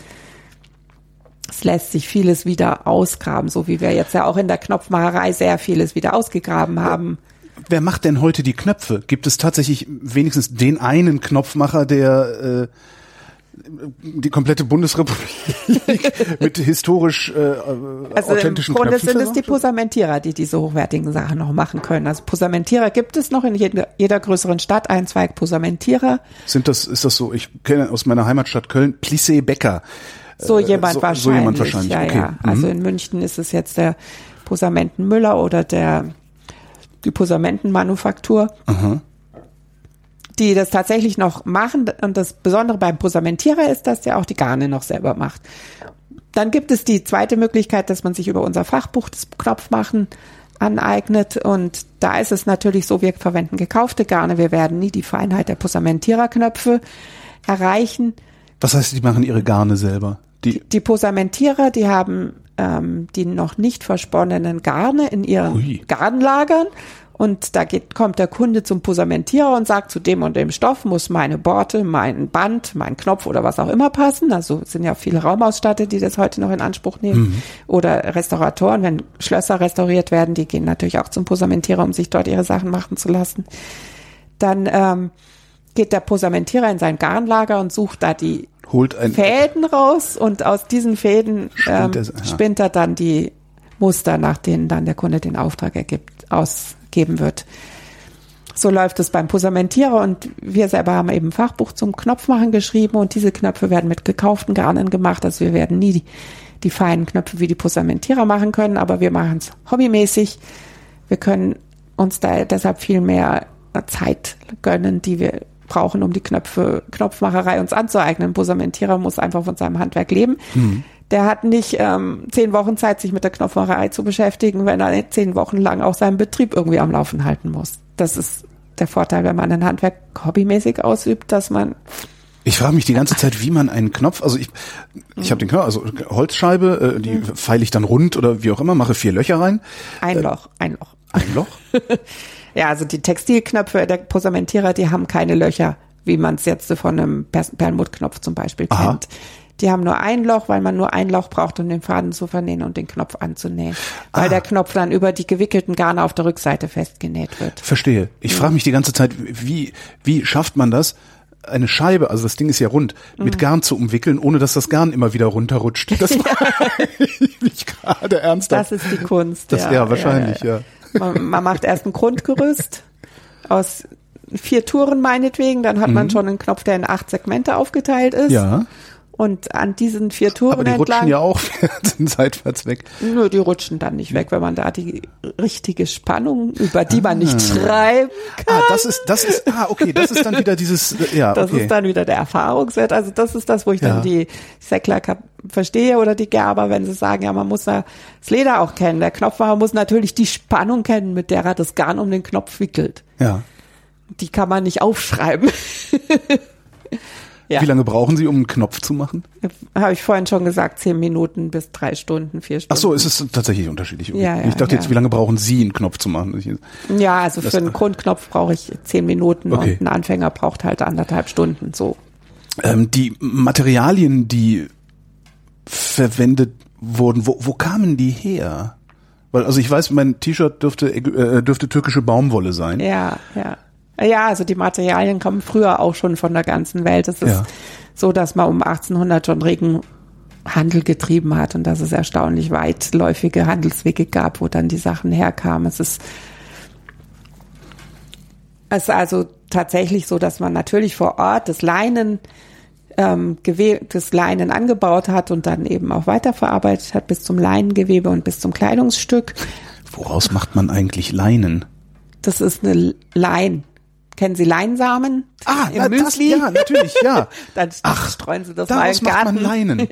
es lässt sich vieles wieder ausgraben, so wie wir jetzt ja auch in der Knopfmacherei sehr vieles wieder ausgegraben haben. Wer macht denn heute die Knöpfe? Gibt es tatsächlich wenigstens den einen Knopfmacher, der äh, die komplette Bundesrepublik mit historisch äh, also authentischen im Grunde sind es die Posamentierer, die diese hochwertigen Sachen noch machen können. Also Posamentierer gibt es noch in jeder, jeder größeren Stadt ein, zwei Posamentierer. Sind das, ist das so, ich kenne aus meiner Heimatstadt Köln Plissé Bäcker. So jemand so, wahrscheinlich. So jemand wahrscheinlich. Ja, okay. ja. Also mhm. in München ist es jetzt der Posamenten Müller oder der die Posamentenmanufaktur. Mhm die das tatsächlich noch machen. Und das Besondere beim Posamentierer ist, dass der auch die Garne noch selber macht. Dann gibt es die zweite Möglichkeit, dass man sich über unser Fachbuch das Knopfmachen aneignet. Und da ist es natürlich so, wir verwenden gekaufte Garne. Wir werden nie die Feinheit der Posamentiererknöpfe erreichen. Was heißt, die machen ihre Garne selber? Die, die, die Posamentierer, die haben ähm, die noch nicht versponnenen Garne in ihren Ui. Garnlagern und da geht, kommt der Kunde zum Posamentierer und sagt, zu dem und dem Stoff muss meine Borte, mein Band, mein Knopf oder was auch immer passen. Also sind ja viele Raumausstatter, die das heute noch in Anspruch nehmen. Mhm. Oder Restauratoren, wenn Schlösser restauriert werden, die gehen natürlich auch zum Posamentierer, um sich dort ihre Sachen machen zu lassen. Dann ähm, geht der Posamentierer in sein Garnlager und sucht da die Holt ein Fäden raus und aus diesen Fäden ähm, spinnt er dann die Muster, nach denen dann der Kunde den Auftrag ergibt, aus geben wird. So läuft es beim Posamentierer und wir selber haben eben ein Fachbuch zum Knopfmachen geschrieben und diese Knöpfe werden mit gekauften Garnen gemacht. Also wir werden nie die, die feinen Knöpfe wie die Posamentierer machen können, aber wir machen es hobbymäßig. Wir können uns da deshalb viel mehr Zeit gönnen, die wir brauchen, um die Knöpfe, Knopfmacherei uns anzueignen. Posamentierer muss einfach von seinem Handwerk leben. Mhm der hat nicht ähm, zehn Wochen Zeit, sich mit der Knopfmacherei zu beschäftigen, wenn er nicht zehn Wochen lang auch seinen Betrieb irgendwie am Laufen halten muss. Das ist der Vorteil, wenn man ein Handwerk hobbymäßig ausübt, dass man ich frage mich die ganze Zeit, wie man einen Knopf, also ich, ich habe den Knopf, also Holzscheibe, äh, die mhm. feile ich dann rund oder wie auch immer, mache vier Löcher rein. Ein äh, Loch, ein Loch. Ein Loch? ja, also die Textilknöpfe der Posamentierer, die haben keine Löcher, wie man es jetzt von einem Perlmuttknopf zum Beispiel Aha. Die haben nur ein Loch, weil man nur ein Loch braucht, um den Faden zu vernähen und den Knopf anzunähen. Weil ah. der Knopf dann über die gewickelten Garne auf der Rückseite festgenäht wird. Verstehe. Ich mhm. frage mich die ganze Zeit, wie, wie schafft man das? eine Scheibe, also das Ding ist ja rund, mit mhm. Garn zu umwickeln, ohne dass das Garn immer wieder runterrutscht. Das war ich gerade ernsthaft. Das ist die Kunst. Das, ja, ja wahrscheinlich, ja. ja. Man, man, macht erst ein Grundgerüst aus vier Touren meinetwegen, dann hat mhm. man schon einen Knopf, der in acht Segmente aufgeteilt ist. Ja. Und an diesen vier Touren Aber die entlang, rutschen ja auch seitwärts weg. Nö, die rutschen dann nicht weg, wenn man da die richtige Spannung, über die man nicht ah. schreiben kann. Ah, das ist, das ist, ah, okay, das ist dann wieder dieses, ja, Das okay. ist dann wieder der Erfahrungswert. Also das ist das, wo ich ja. dann die Säckler verstehe oder die Gerber, wenn sie sagen, ja, man muss da das Leder auch kennen. Der Knopfmacher muss natürlich die Spannung kennen, mit der er das Garn um den Knopf wickelt. Ja. Die kann man nicht aufschreiben. Ja. Wie lange brauchen Sie, um einen Knopf zu machen? Habe ich vorhin schon gesagt, zehn Minuten bis drei Stunden, vier Stunden. Ach so, ist es tatsächlich unterschiedlich. Ja, ja, ich dachte jetzt, wie lange brauchen Sie, einen Knopf zu machen? Ja, also für einen Grundknopf brauche ich zehn Minuten okay. und ein Anfänger braucht halt anderthalb Stunden, so. Ähm, die Materialien, die verwendet wurden, wo, wo kamen die her? Weil, also ich weiß, mein T-Shirt dürfte, äh, dürfte türkische Baumwolle sein. Ja, ja. Ja, also die Materialien kommen früher auch schon von der ganzen Welt. Es ist ja. so, dass man um 1800 schon regen Handel getrieben hat und dass es erstaunlich weitläufige Handelswege gab, wo dann die Sachen herkamen. Es ist, es ist also tatsächlich so, dass man natürlich vor Ort das Leinen ähm, das Leinen angebaut hat und dann eben auch weiterverarbeitet hat bis zum Leinengewebe und bis zum Kleidungsstück. Woraus macht man eigentlich Leinen? Das ist eine Lein. Kennen Sie Leinsamen? Ah, im na, Müsli? Das, ja, natürlich, ja. Dann Ach, streuen Sie das mal im Garten. Macht man Leinen.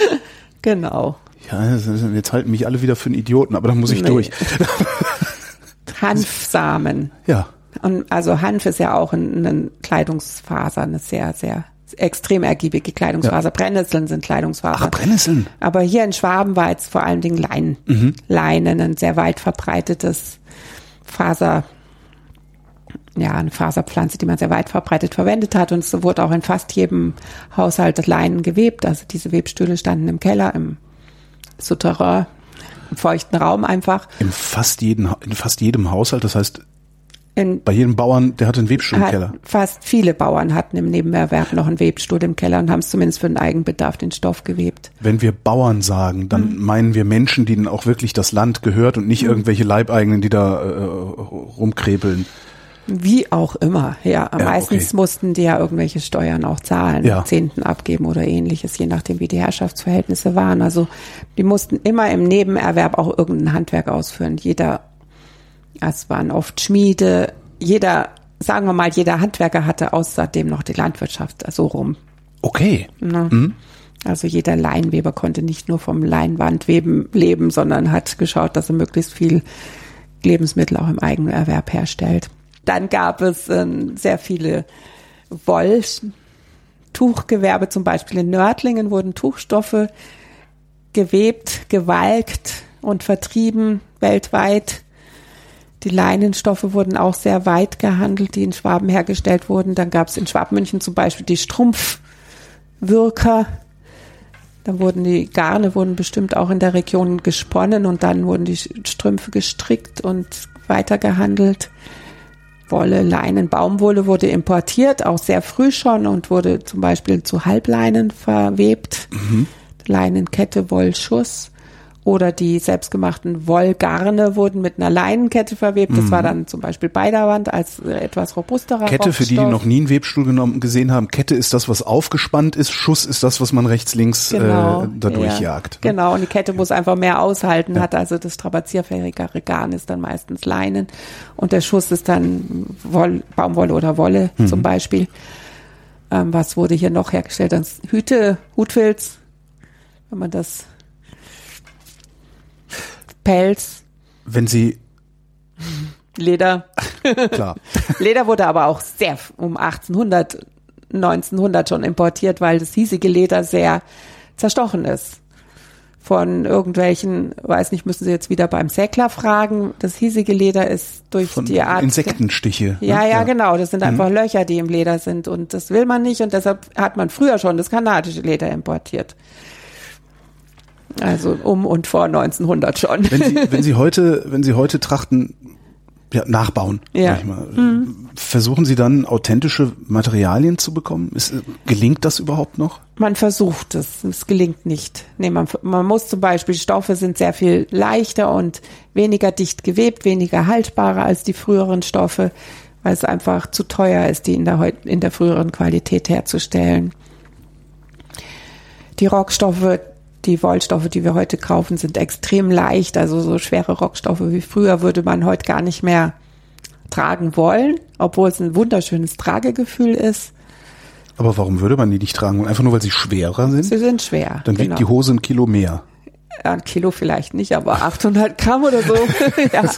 Ja. Genau. Ja, jetzt halten mich alle wieder für einen Idioten, aber dann muss ich nee. durch. Hanfsamen. Ja. Und also Hanf ist ja auch eine Kleidungsfaser, eine sehr, sehr extrem ergiebige Kleidungsfaser. Ja. Brennnesseln sind Kleidungsfaser. Ach, Brennnesseln. Aber hier in Schwaben war jetzt vor allen Dingen Leinen. Mhm. Leinen, ein sehr weit verbreitetes Faser, ja, eine Faserpflanze, die man sehr weit verbreitet verwendet hat. Und es wurde auch in fast jedem Haushalt das Leinen gewebt. Also diese Webstühle standen im Keller, im Souterrain, im feuchten Raum einfach. In fast, jeden, in fast jedem Haushalt, das heißt, in, bei jedem Bauern, der hatte einen Webstuhl im Keller. Fast viele Bauern hatten im Nebenerwerb noch einen Webstuhl im Keller und haben es zumindest für den Eigenbedarf den Stoff gewebt. Wenn wir Bauern sagen, dann mhm. meinen wir Menschen, denen auch wirklich das Land gehört und nicht mhm. irgendwelche Leibeigenen, die da äh, rumkrebeln. Wie auch immer, ja. ja Meistens okay. mussten die ja irgendwelche Steuern auch zahlen, ja. Zehnten abgeben oder ähnliches, je nachdem, wie die Herrschaftsverhältnisse waren. Also die mussten immer im Nebenerwerb auch irgendein Handwerk ausführen. Jeder, es waren oft Schmiede, jeder, sagen wir mal, jeder Handwerker hatte außerdem noch die Landwirtschaft so also rum. Okay. Mhm. Also jeder Leinweber konnte nicht nur vom Leinwandweben leben, sondern hat geschaut, dass er möglichst viel Lebensmittel auch im eigenen Erwerb herstellt. Dann gab es äh, sehr viele Wolltuchgewerbe, zum Beispiel in Nördlingen wurden Tuchstoffe gewebt, gewalkt und vertrieben weltweit. Die Leinenstoffe wurden auch sehr weit gehandelt, die in Schwaben hergestellt wurden. Dann gab es in Schwabmünchen zum Beispiel die Strumpfwirker. Da wurden die Garne wurden bestimmt auch in der Region gesponnen und dann wurden die Strümpfe gestrickt und weitergehandelt. Wolle, Leinen, Baumwolle wurde importiert, auch sehr früh schon und wurde zum Beispiel zu Halbleinen verwebt. Mhm. Leinenkette, Wollschuss oder die selbstgemachten Wollgarne wurden mit einer Leinenkette verwebt. Das mhm. war dann zum Beispiel Beiderwand als etwas robusterer Kette, Rockstoff. für die, die noch nie einen Webstuhl genommen, gesehen haben. Kette ist das, was aufgespannt ist. Schuss ist das, was man rechts, links genau, äh, dadurch ja. jagt. Ne? Genau, und die Kette muss einfach mehr aushalten, ja. hat also das strapazierfähigere Garn ist dann meistens Leinen und der Schuss ist dann Woll, Baumwolle oder Wolle mhm. zum Beispiel. Ähm, was wurde hier noch hergestellt? Das Hüte, Hutfilz, wenn man das Pelz. Wenn Sie Leder. Klar. Leder wurde aber auch sehr um 1800, 1900 schon importiert, weil das hiesige Leder sehr zerstochen ist. Von irgendwelchen, weiß nicht, müssen Sie jetzt wieder beim Säckler fragen. Das hiesige Leder ist durch Von die Art. Insektenstiche. Ja, ne? ja, ja, genau. Das sind mhm. einfach Löcher, die im Leder sind. Und das will man nicht. Und deshalb hat man früher schon das kanadische Leder importiert. Also um und vor 1900 schon. Wenn Sie, wenn Sie heute, wenn Sie heute trachten, ja, nachbauen, ja. Mhm. versuchen Sie dann authentische Materialien zu bekommen? Ist, gelingt das überhaupt noch? Man versucht es, es gelingt nicht. Nee, man, man muss zum Beispiel, Stoffe sind sehr viel leichter und weniger dicht gewebt, weniger haltbarer als die früheren Stoffe, weil es einfach zu teuer ist, die in der, in der früheren Qualität herzustellen. Die Rockstoffe die Wollstoffe, die wir heute kaufen, sind extrem leicht. Also so schwere Rockstoffe wie früher würde man heute gar nicht mehr tragen wollen, obwohl es ein wunderschönes Tragegefühl ist. Aber warum würde man die nicht tragen? Einfach nur, weil sie schwerer sind? Sie sind schwer. Dann wiegt genau. die Hose ein Kilo mehr. Ein Kilo vielleicht nicht, aber 800 Gramm oder so ja,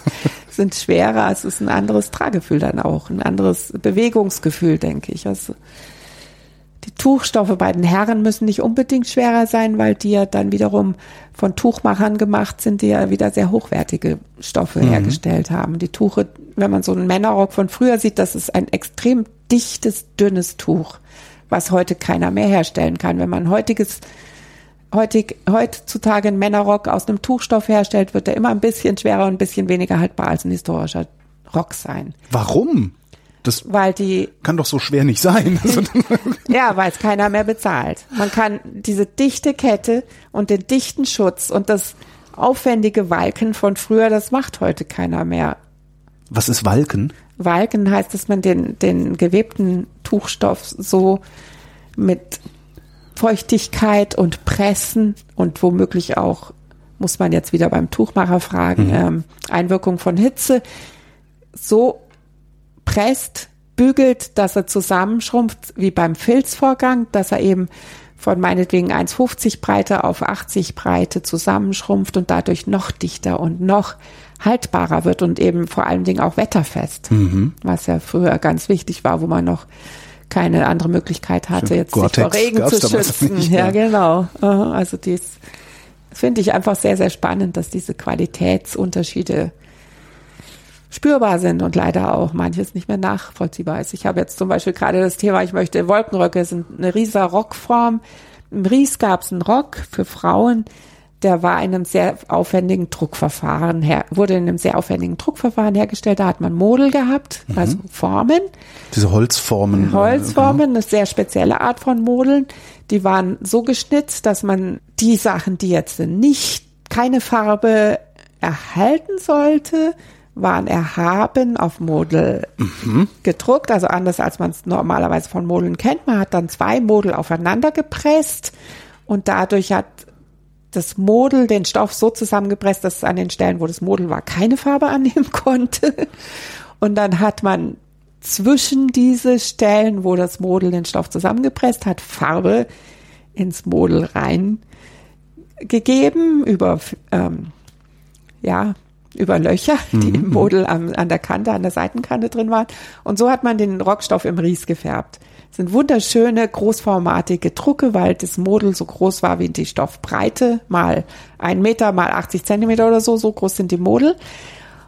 sind schwerer. Es ist ein anderes Tragegefühl dann auch, ein anderes Bewegungsgefühl, denke ich. Also die Tuchstoffe bei den Herren müssen nicht unbedingt schwerer sein, weil die ja dann wiederum von Tuchmachern gemacht sind, die ja wieder sehr hochwertige Stoffe mhm. hergestellt haben. Die Tuche, wenn man so einen Männerrock von früher sieht, das ist ein extrem dichtes, dünnes Tuch, was heute keiner mehr herstellen kann. Wenn man heutiges heutig, heutzutage einen Männerrock aus einem Tuchstoff herstellt, wird er immer ein bisschen schwerer und ein bisschen weniger haltbar als ein historischer Rock sein. Warum? Das weil die kann doch so schwer nicht sein. ja, weil es keiner mehr bezahlt. Man kann diese dichte Kette und den dichten Schutz und das aufwendige Walken von früher, das macht heute keiner mehr. Was ist Walken? Walken heißt, dass man den, den gewebten Tuchstoff so mit Feuchtigkeit und Pressen und womöglich auch, muss man jetzt wieder beim Tuchmacher fragen, mhm. ähm, Einwirkung von Hitze, so presst, bügelt, dass er zusammenschrumpft, wie beim Filzvorgang, dass er eben von meinetwegen 1,50 Breite auf 80 Breite zusammenschrumpft und dadurch noch dichter und noch haltbarer wird und eben vor allen Dingen auch wetterfest, mhm. was ja früher ganz wichtig war, wo man noch keine andere Möglichkeit hatte, jetzt sich vor Regen zu schützen. Nicht, ja, genau. Also dies finde ich einfach sehr, sehr spannend, dass diese Qualitätsunterschiede spürbar sind und leider auch manches nicht mehr nachvollziehbar ist. Ich habe jetzt zum Beispiel gerade das Thema, ich möchte Wolkenröcke sind eine rieser Rockform. Im Ries gab es einen Rock für Frauen, der war in einem sehr aufwendigen Druckverfahren her, wurde in einem sehr aufwendigen Druckverfahren hergestellt. Da hat man Model gehabt, mhm. also Formen. Diese Holzformen. Äh, Holzformen, eine sehr spezielle Art von Modeln. Die waren so geschnitzt, dass man die Sachen, die jetzt nicht keine Farbe erhalten sollte, waren erhaben auf Model mhm. gedruckt, also anders als man es normalerweise von Modeln kennt. Man hat dann zwei Model aufeinander gepresst und dadurch hat das Model den Stoff so zusammengepresst, dass es an den Stellen, wo das Model war, keine Farbe annehmen konnte. Und dann hat man zwischen diese Stellen, wo das Model den Stoff zusammengepresst hat, Farbe ins Model reingegeben über ähm, ja über Löcher, die mhm. im Model am, an der Kante, an der Seitenkante drin waren. Und so hat man den Rockstoff im Ries gefärbt. Das sind wunderschöne, großformatige Drucke, weil das Model so groß war wie die Stoffbreite, mal ein Meter, mal 80 Zentimeter oder so, so groß sind die Model.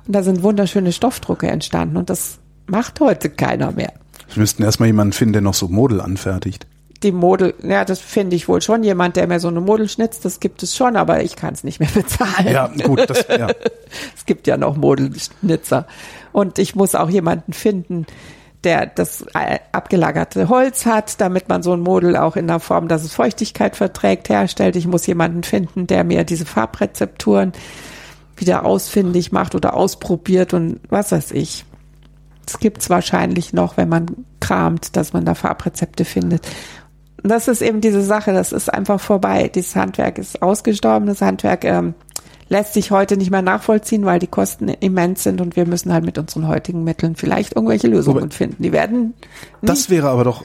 Und da sind wunderschöne Stoffdrucke entstanden und das macht heute keiner mehr. Wir müssten erstmal jemanden finden, der noch so Model anfertigt die Model, ja, das finde ich wohl schon. Jemand, der mir so eine Model schnitzt, das gibt es schon, aber ich kann es nicht mehr bezahlen. Ja, gut, das, ja. es gibt ja noch Modelschnitzer. Und ich muss auch jemanden finden, der das äh, abgelagerte Holz hat, damit man so ein Model auch in der Form, dass es Feuchtigkeit verträgt, herstellt. Ich muss jemanden finden, der mir diese Farbrezepturen wieder ausfindig macht oder ausprobiert und was weiß ich. Es gibt's wahrscheinlich noch, wenn man kramt, dass man da Farbrezepte findet das ist eben diese Sache, das ist einfach vorbei. Dieses Handwerk ist ausgestorben, das Handwerk ähm, lässt sich heute nicht mehr nachvollziehen, weil die Kosten immens sind und wir müssen halt mit unseren heutigen Mitteln vielleicht irgendwelche Lösungen aber finden. Die werden. Das wäre aber doch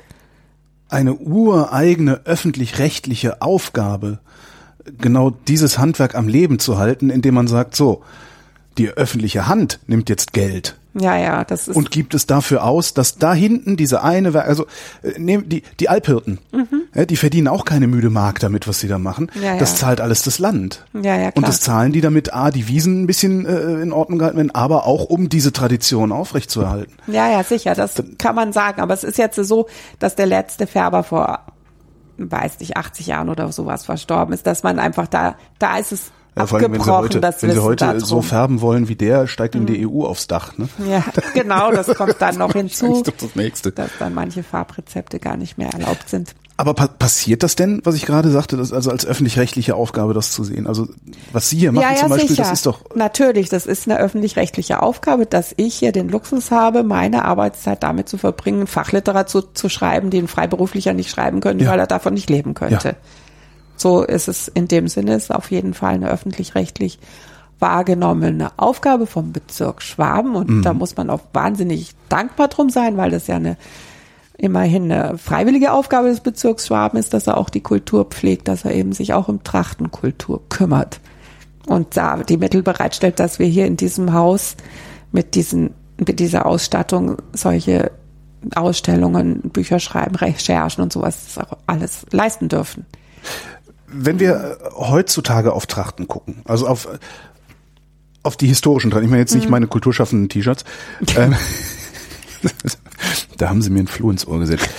eine ureigene öffentlich-rechtliche Aufgabe, genau dieses Handwerk am Leben zu halten, indem man sagt, so, die öffentliche Hand nimmt jetzt Geld ja, ja, das ist. Und gibt es dafür aus, dass da hinten diese eine, also äh, nehmen die die Alphirten, mhm. ja, die verdienen auch keine müde Mark damit, was sie da machen. Ja, das ja. zahlt alles das Land. Ja, ja, klar. Und das zahlen die damit a die Wiesen ein bisschen äh, in Ordnung gehalten werden, aber auch um diese Tradition aufrechtzuerhalten. Ja, ja, sicher, das kann man sagen. Aber es ist jetzt so, dass der letzte Färber vor weiß nicht 80 Jahren oder sowas verstorben ist, dass man einfach da da ist es ja, vor allem, wenn sie heute, wenn sie heute so färben wollen wie der, steigt ihnen die mhm. EU aufs Dach. Ne? Ja, genau, das kommt dann noch hinzu, das, nächste. dass dann manche Farbrezepte gar nicht mehr erlaubt sind. Aber pa passiert das denn, was ich gerade sagte, das also als öffentlich-rechtliche Aufgabe, das zu sehen? Also was Sie hier machen ja, ja, zum Beispiel, sicher. das ist doch natürlich, das ist eine öffentlich-rechtliche Aufgabe, dass ich hier den Luxus habe, meine Arbeitszeit damit zu verbringen, Fachliteratur zu schreiben, die ein Freiberuflicher nicht schreiben könnte, ja. weil er davon nicht leben könnte. So ist es in dem Sinne, ist auf jeden Fall eine öffentlich-rechtlich wahrgenommene Aufgabe vom Bezirk Schwaben und mhm. da muss man auch wahnsinnig dankbar drum sein, weil das ja eine immerhin eine freiwillige Aufgabe des Bezirks Schwaben ist, dass er auch die Kultur pflegt, dass er eben sich auch um Trachtenkultur kümmert und da die Mittel bereitstellt, dass wir hier in diesem Haus mit diesen mit dieser Ausstattung solche Ausstellungen, Bücher schreiben, Recherchen und sowas alles leisten dürfen wenn wir heutzutage auf Trachten gucken, also auf auf die historischen Trachten, ich meine jetzt nicht mhm. meine kulturschaffenden T-Shirts, ähm, da haben sie mir einen Floh ins Ohr gesetzt.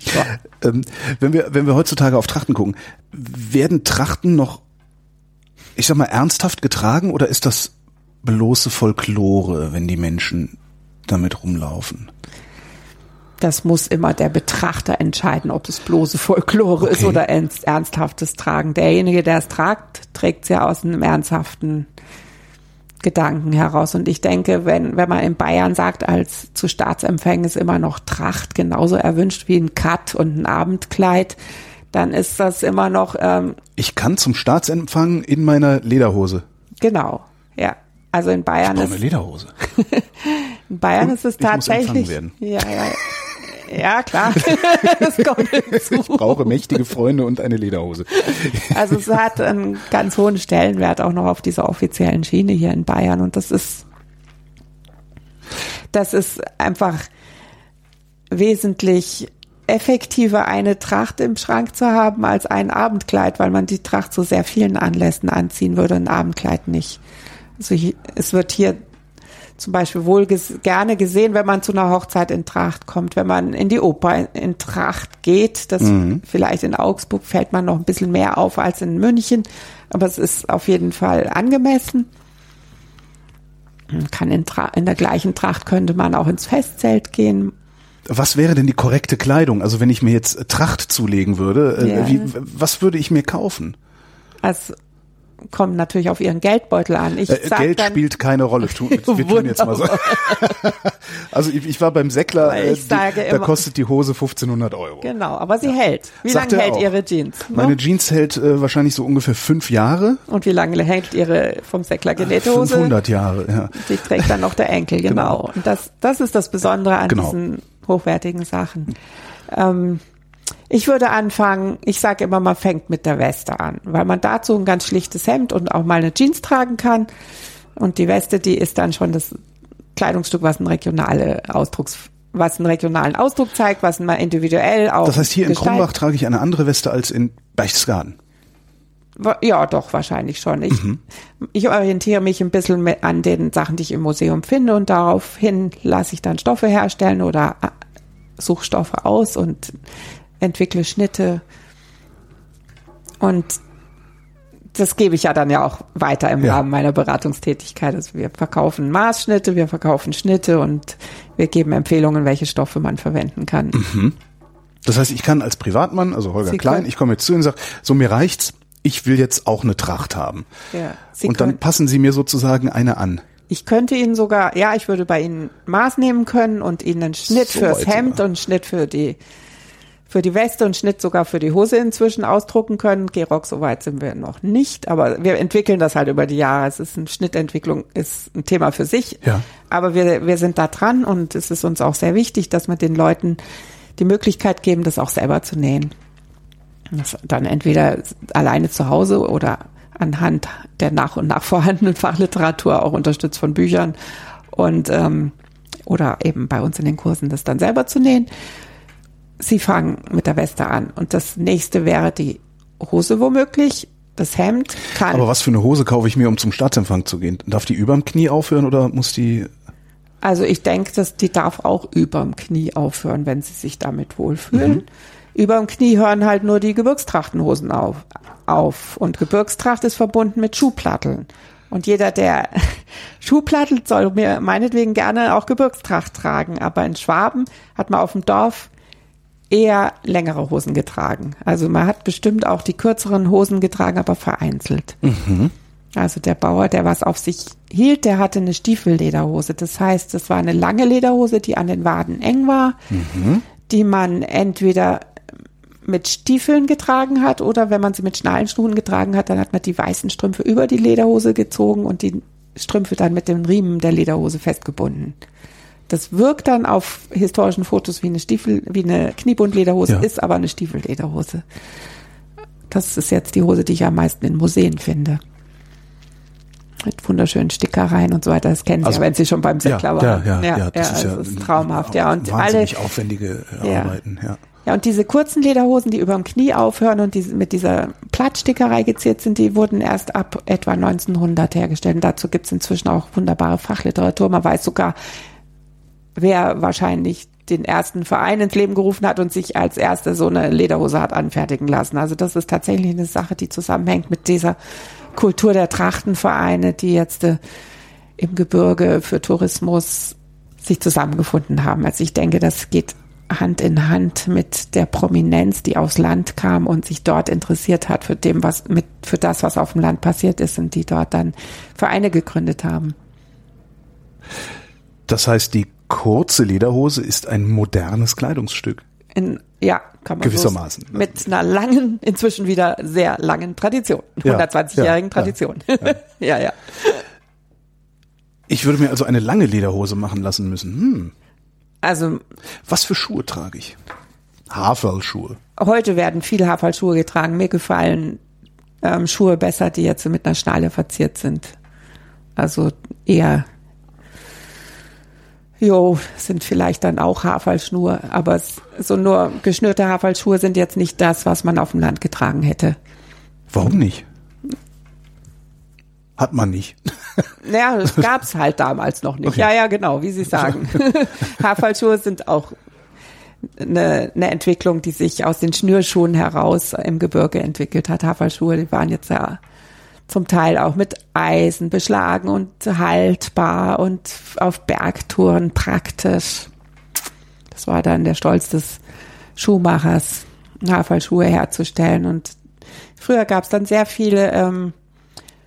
ja. ähm, wenn wir wenn wir heutzutage auf Trachten gucken, werden Trachten noch, ich sag mal ernsthaft getragen oder ist das bloße Folklore, wenn die Menschen damit rumlaufen? Das muss immer der Betrachter entscheiden, ob es bloße Folklore okay. ist oder ernsthaftes Tragen. Derjenige, der es tragt, trägt es ja aus einem ernsthaften Gedanken heraus. Und ich denke, wenn, wenn man in Bayern sagt, als zu Staatsempfängen ist immer noch Tracht genauso erwünscht wie ein Cut und ein Abendkleid, dann ist das immer noch. Ähm, ich kann zum Staatsempfang in meiner Lederhose. Genau, ja. Also in Bayern ich ist eine Lederhose. in Bayern und ist es tatsächlich. Ja, ja. Ja, klar. das kommt hinzu. Ich brauche mächtige Freunde und eine Lederhose. Also es hat einen ganz hohen Stellenwert auch noch auf dieser offiziellen Schiene hier in Bayern und das ist das ist einfach wesentlich effektiver eine Tracht im Schrank zu haben als ein Abendkleid, weil man die Tracht zu sehr vielen Anlässen anziehen würde, ein Abendkleid nicht. Also es wird hier zum Beispiel wohl ges gerne gesehen, wenn man zu einer Hochzeit in Tracht kommt, wenn man in die Oper in Tracht geht. Das mhm. vielleicht in Augsburg fällt man noch ein bisschen mehr auf als in München, aber es ist auf jeden Fall angemessen. kann in, Tra in der gleichen Tracht könnte man auch ins Festzelt gehen. Was wäre denn die korrekte Kleidung? Also wenn ich mir jetzt Tracht zulegen würde, äh, ja. wie, was würde ich mir kaufen? Also kommt natürlich auf ihren Geldbeutel an. Ich äh, Geld dann, spielt keine Rolle. Tu, wir tun jetzt mal so. also ich, ich war beim Säckler, äh, die, da immer, kostet die Hose 1500 Euro. Genau, aber sie ja. hält. Wie lange hält auch. Ihre Jeans? Ne? Meine Jeans hält äh, wahrscheinlich so ungefähr fünf Jahre. Und wie lange hält Ihre vom Säckler genähte Hose? 500 Jahre, ja. Die trägt dann noch der Enkel, genau. genau. Und das, das ist das Besondere an genau. diesen hochwertigen Sachen. Ähm, ich würde anfangen, ich sage immer, man fängt mit der Weste an, weil man dazu ein ganz schlichtes Hemd und auch mal eine Jeans tragen kann. Und die Weste, die ist dann schon das Kleidungsstück, was ein regionale Ausdrucks, was einen regionalen Ausdruck zeigt, was mal individuell auch. Das heißt, hier in Krumbach trage ich eine andere Weste als in Berchtesgaden. Ja, doch, wahrscheinlich schon. Ich, mhm. ich orientiere mich ein bisschen an den Sachen, die ich im Museum finde und daraufhin lasse ich dann Stoffe herstellen oder äh, Suchstoffe aus und entwickle Schnitte und das gebe ich ja dann ja auch weiter im ja. Rahmen meiner Beratungstätigkeit. Also wir verkaufen Maßschnitte, wir verkaufen Schnitte und wir geben Empfehlungen, welche Stoffe man verwenden kann. Mhm. Das heißt, ich kann als Privatmann, also Holger Sie Klein, ich komme jetzt zu Ihnen und sage, so mir reicht's, ich will jetzt auch eine Tracht haben. Ja. Sie und dann passen Sie mir sozusagen eine an. Ich könnte Ihnen sogar, ja, ich würde bei Ihnen Maß nehmen können und Ihnen einen Schnitt so fürs Hemd und einen Schnitt für die für die Weste und Schnitt sogar für die Hose inzwischen ausdrucken können. G-Rock, so weit sind wir noch nicht, aber wir entwickeln das halt über die Jahre. Es ist eine Schnittentwicklung, ist ein Thema für sich. Ja. Aber wir, wir sind da dran und es ist uns auch sehr wichtig, dass wir den Leuten die Möglichkeit geben, das auch selber zu nähen. Das dann entweder alleine zu Hause oder anhand der nach und nach vorhandenen Fachliteratur, auch unterstützt von Büchern und ähm, oder eben bei uns in den Kursen das dann selber zu nähen. Sie fangen mit der Weste an. Und das nächste wäre die Hose womöglich. Das Hemd kann. Aber was für eine Hose kaufe ich mir, um zum Staatsempfang zu gehen? Darf die überm Knie aufhören oder muss die? Also ich denke, dass die darf auch überm Knie aufhören, wenn sie sich damit wohlfühlen. Mhm. Überm Knie hören halt nur die Gebirgstrachtenhosen auf, auf. Und Gebirgstracht ist verbunden mit Schuhplatteln. Und jeder, der Schuh plattelt, soll mir meinetwegen gerne auch Gebirgstracht tragen. Aber in Schwaben hat man auf dem Dorf eher längere Hosen getragen. Also man hat bestimmt auch die kürzeren Hosen getragen, aber vereinzelt. Mhm. Also der Bauer, der was auf sich hielt, der hatte eine Stiefellederhose. Das heißt, das war eine lange Lederhose, die an den Waden eng war, mhm. die man entweder mit Stiefeln getragen hat oder wenn man sie mit Schnallenschuhen getragen hat, dann hat man die weißen Strümpfe über die Lederhose gezogen und die Strümpfe dann mit dem Riemen der Lederhose festgebunden. Das wirkt dann auf historischen Fotos wie eine Stiefel, wie eine Kniebundlederhose, ja. ist aber eine Stiefellederhose. Das ist jetzt die Hose, die ich am meisten in Museen finde. Mit wunderschönen Stickereien und so weiter. Das kennen Sie also, ja, wenn Sie schon beim Säckler ja, waren. Ja, ja, ja, das ist, ja ist traumhaft. Ja, und wahnsinnig alle, aufwendige Arbeiten. Ja. Ja, und diese kurzen Lederhosen, die über dem Knie aufhören und die mit dieser Plattstickerei geziert sind, die wurden erst ab etwa 1900 hergestellt. Und dazu gibt es inzwischen auch wunderbare Fachliteratur. Man weiß sogar, wer wahrscheinlich den ersten Verein ins Leben gerufen hat und sich als erste so eine Lederhose hat anfertigen lassen. Also das ist tatsächlich eine Sache, die zusammenhängt mit dieser Kultur der Trachtenvereine, die jetzt äh, im Gebirge für Tourismus sich zusammengefunden haben. Also ich denke, das geht Hand in Hand mit der Prominenz, die aufs Land kam und sich dort interessiert hat für dem, was mit, für das, was auf dem Land passiert ist und die dort dann Vereine gegründet haben. Das heißt, die kurze Lederhose ist ein modernes Kleidungsstück. In, ja, kann man gewissermaßen. So mit einer langen, inzwischen wieder sehr langen Tradition, 120-jährigen ja, Tradition. Ja, ja. ja, Ich würde mir also eine lange Lederhose machen lassen müssen. Hm. Also. Was für Schuhe trage ich? Haferlschuhe. Heute werden viele Haferlschuhe getragen. Mir gefallen ähm, Schuhe besser, die jetzt mit einer Schnalle verziert sind. Also eher Jo, sind vielleicht dann auch Haferlschnur, aber so nur geschnürte Haferlschuhe sind jetzt nicht das, was man auf dem Land getragen hätte. Warum nicht? Hat man nicht. Naja, das gab's halt damals noch nicht. Okay. Ja, ja, genau, wie Sie sagen. Haferlschuhe sind auch eine, eine Entwicklung, die sich aus den Schnürschuhen heraus im Gebirge entwickelt hat. Haferlschuhe, die waren jetzt ja zum Teil auch mit Eisen beschlagen und haltbar und auf Bergtouren praktisch. Das war dann der Stolz des Schuhmachers, Haferlschuhe herzustellen. Und früher gab es dann sehr viele ähm,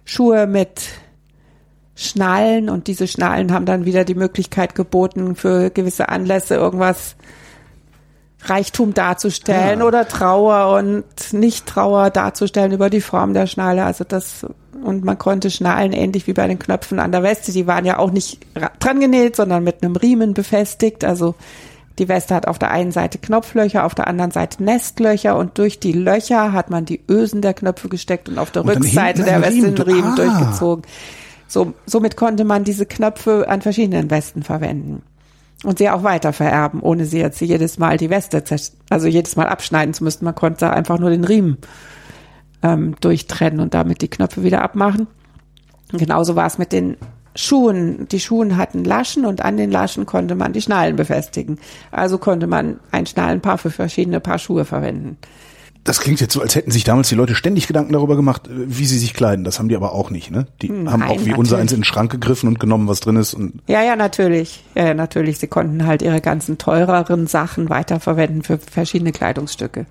Schuhe mit Schnallen und diese Schnallen haben dann wieder die Möglichkeit geboten, für gewisse Anlässe irgendwas Reichtum darzustellen ja. oder Trauer und Nicht-Trauer darzustellen über die Form der Schnalle. Also das, und man konnte Schnallen ähnlich wie bei den Knöpfen an der Weste, die waren ja auch nicht dran genäht, sondern mit einem Riemen befestigt. Also die Weste hat auf der einen Seite Knopflöcher, auf der anderen Seite Nestlöcher und durch die Löcher hat man die Ösen der Knöpfe gesteckt und auf der und Rückseite der Weste den Riemen ah. durchgezogen. So, somit konnte man diese Knöpfe an verschiedenen Westen verwenden und sie auch weiter vererben, ohne sie jetzt jedes Mal die Weste, also jedes Mal abschneiden zu müssen. Man konnte einfach nur den Riemen ähm, durchtrennen und damit die Knöpfe wieder abmachen. genauso war es mit den Schuhen. Die Schuhen hatten Laschen und an den Laschen konnte man die Schnallen befestigen. Also konnte man ein Schnallenpaar für verschiedene Paar Schuhe verwenden das klingt jetzt so, als hätten sich damals die Leute ständig Gedanken darüber gemacht, äh, wie sie sich kleiden. Das haben die aber auch nicht, ne? Die Nein, haben auch wie natürlich. unser eins in den Schrank gegriffen und genommen, was drin ist. Und ja, ja, natürlich. Ja, ja, natürlich. Sie konnten halt ihre ganzen teureren Sachen weiterverwenden für verschiedene Kleidungsstücke.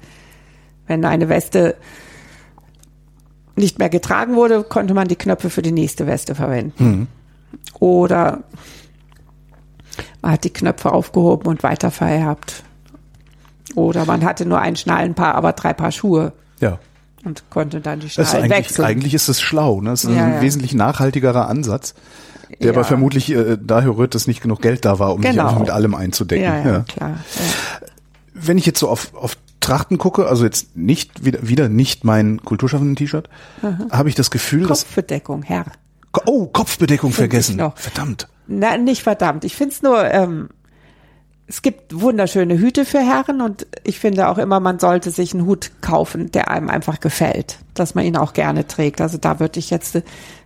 Wenn eine Weste nicht mehr getragen wurde, konnte man die Knöpfe für die nächste Weste verwenden. Mhm. Oder man hat die Knöpfe aufgehoben und weiter vererbt. Oder man hatte nur ein Schnallenpaar, aber drei Paar Schuhe. Ja. Und konnte dann die Schnallen eigentlich, wechseln. Eigentlich ist es schlau. Ne? Das ist ja, ein ja. wesentlich nachhaltigerer Ansatz, der ja. aber vermutlich äh, daher rührt, dass nicht genug Geld da war, um genau. sich einfach mit allem einzudecken. Ja, ja, klar. Wenn ich jetzt so auf, auf Trachten gucke, also jetzt nicht wieder, wieder nicht mein kulturschaffenden T-Shirt, habe ich das Gefühl, Kopfbedeckung, dass Herr. Oh, Kopfbedeckung Find vergessen. Verdammt. Na, nicht verdammt. Ich find's nur ähm, es gibt wunderschöne Hüte für Herren und ich finde auch immer, man sollte sich einen Hut kaufen, der einem einfach gefällt, dass man ihn auch gerne trägt. Also da würde ich jetzt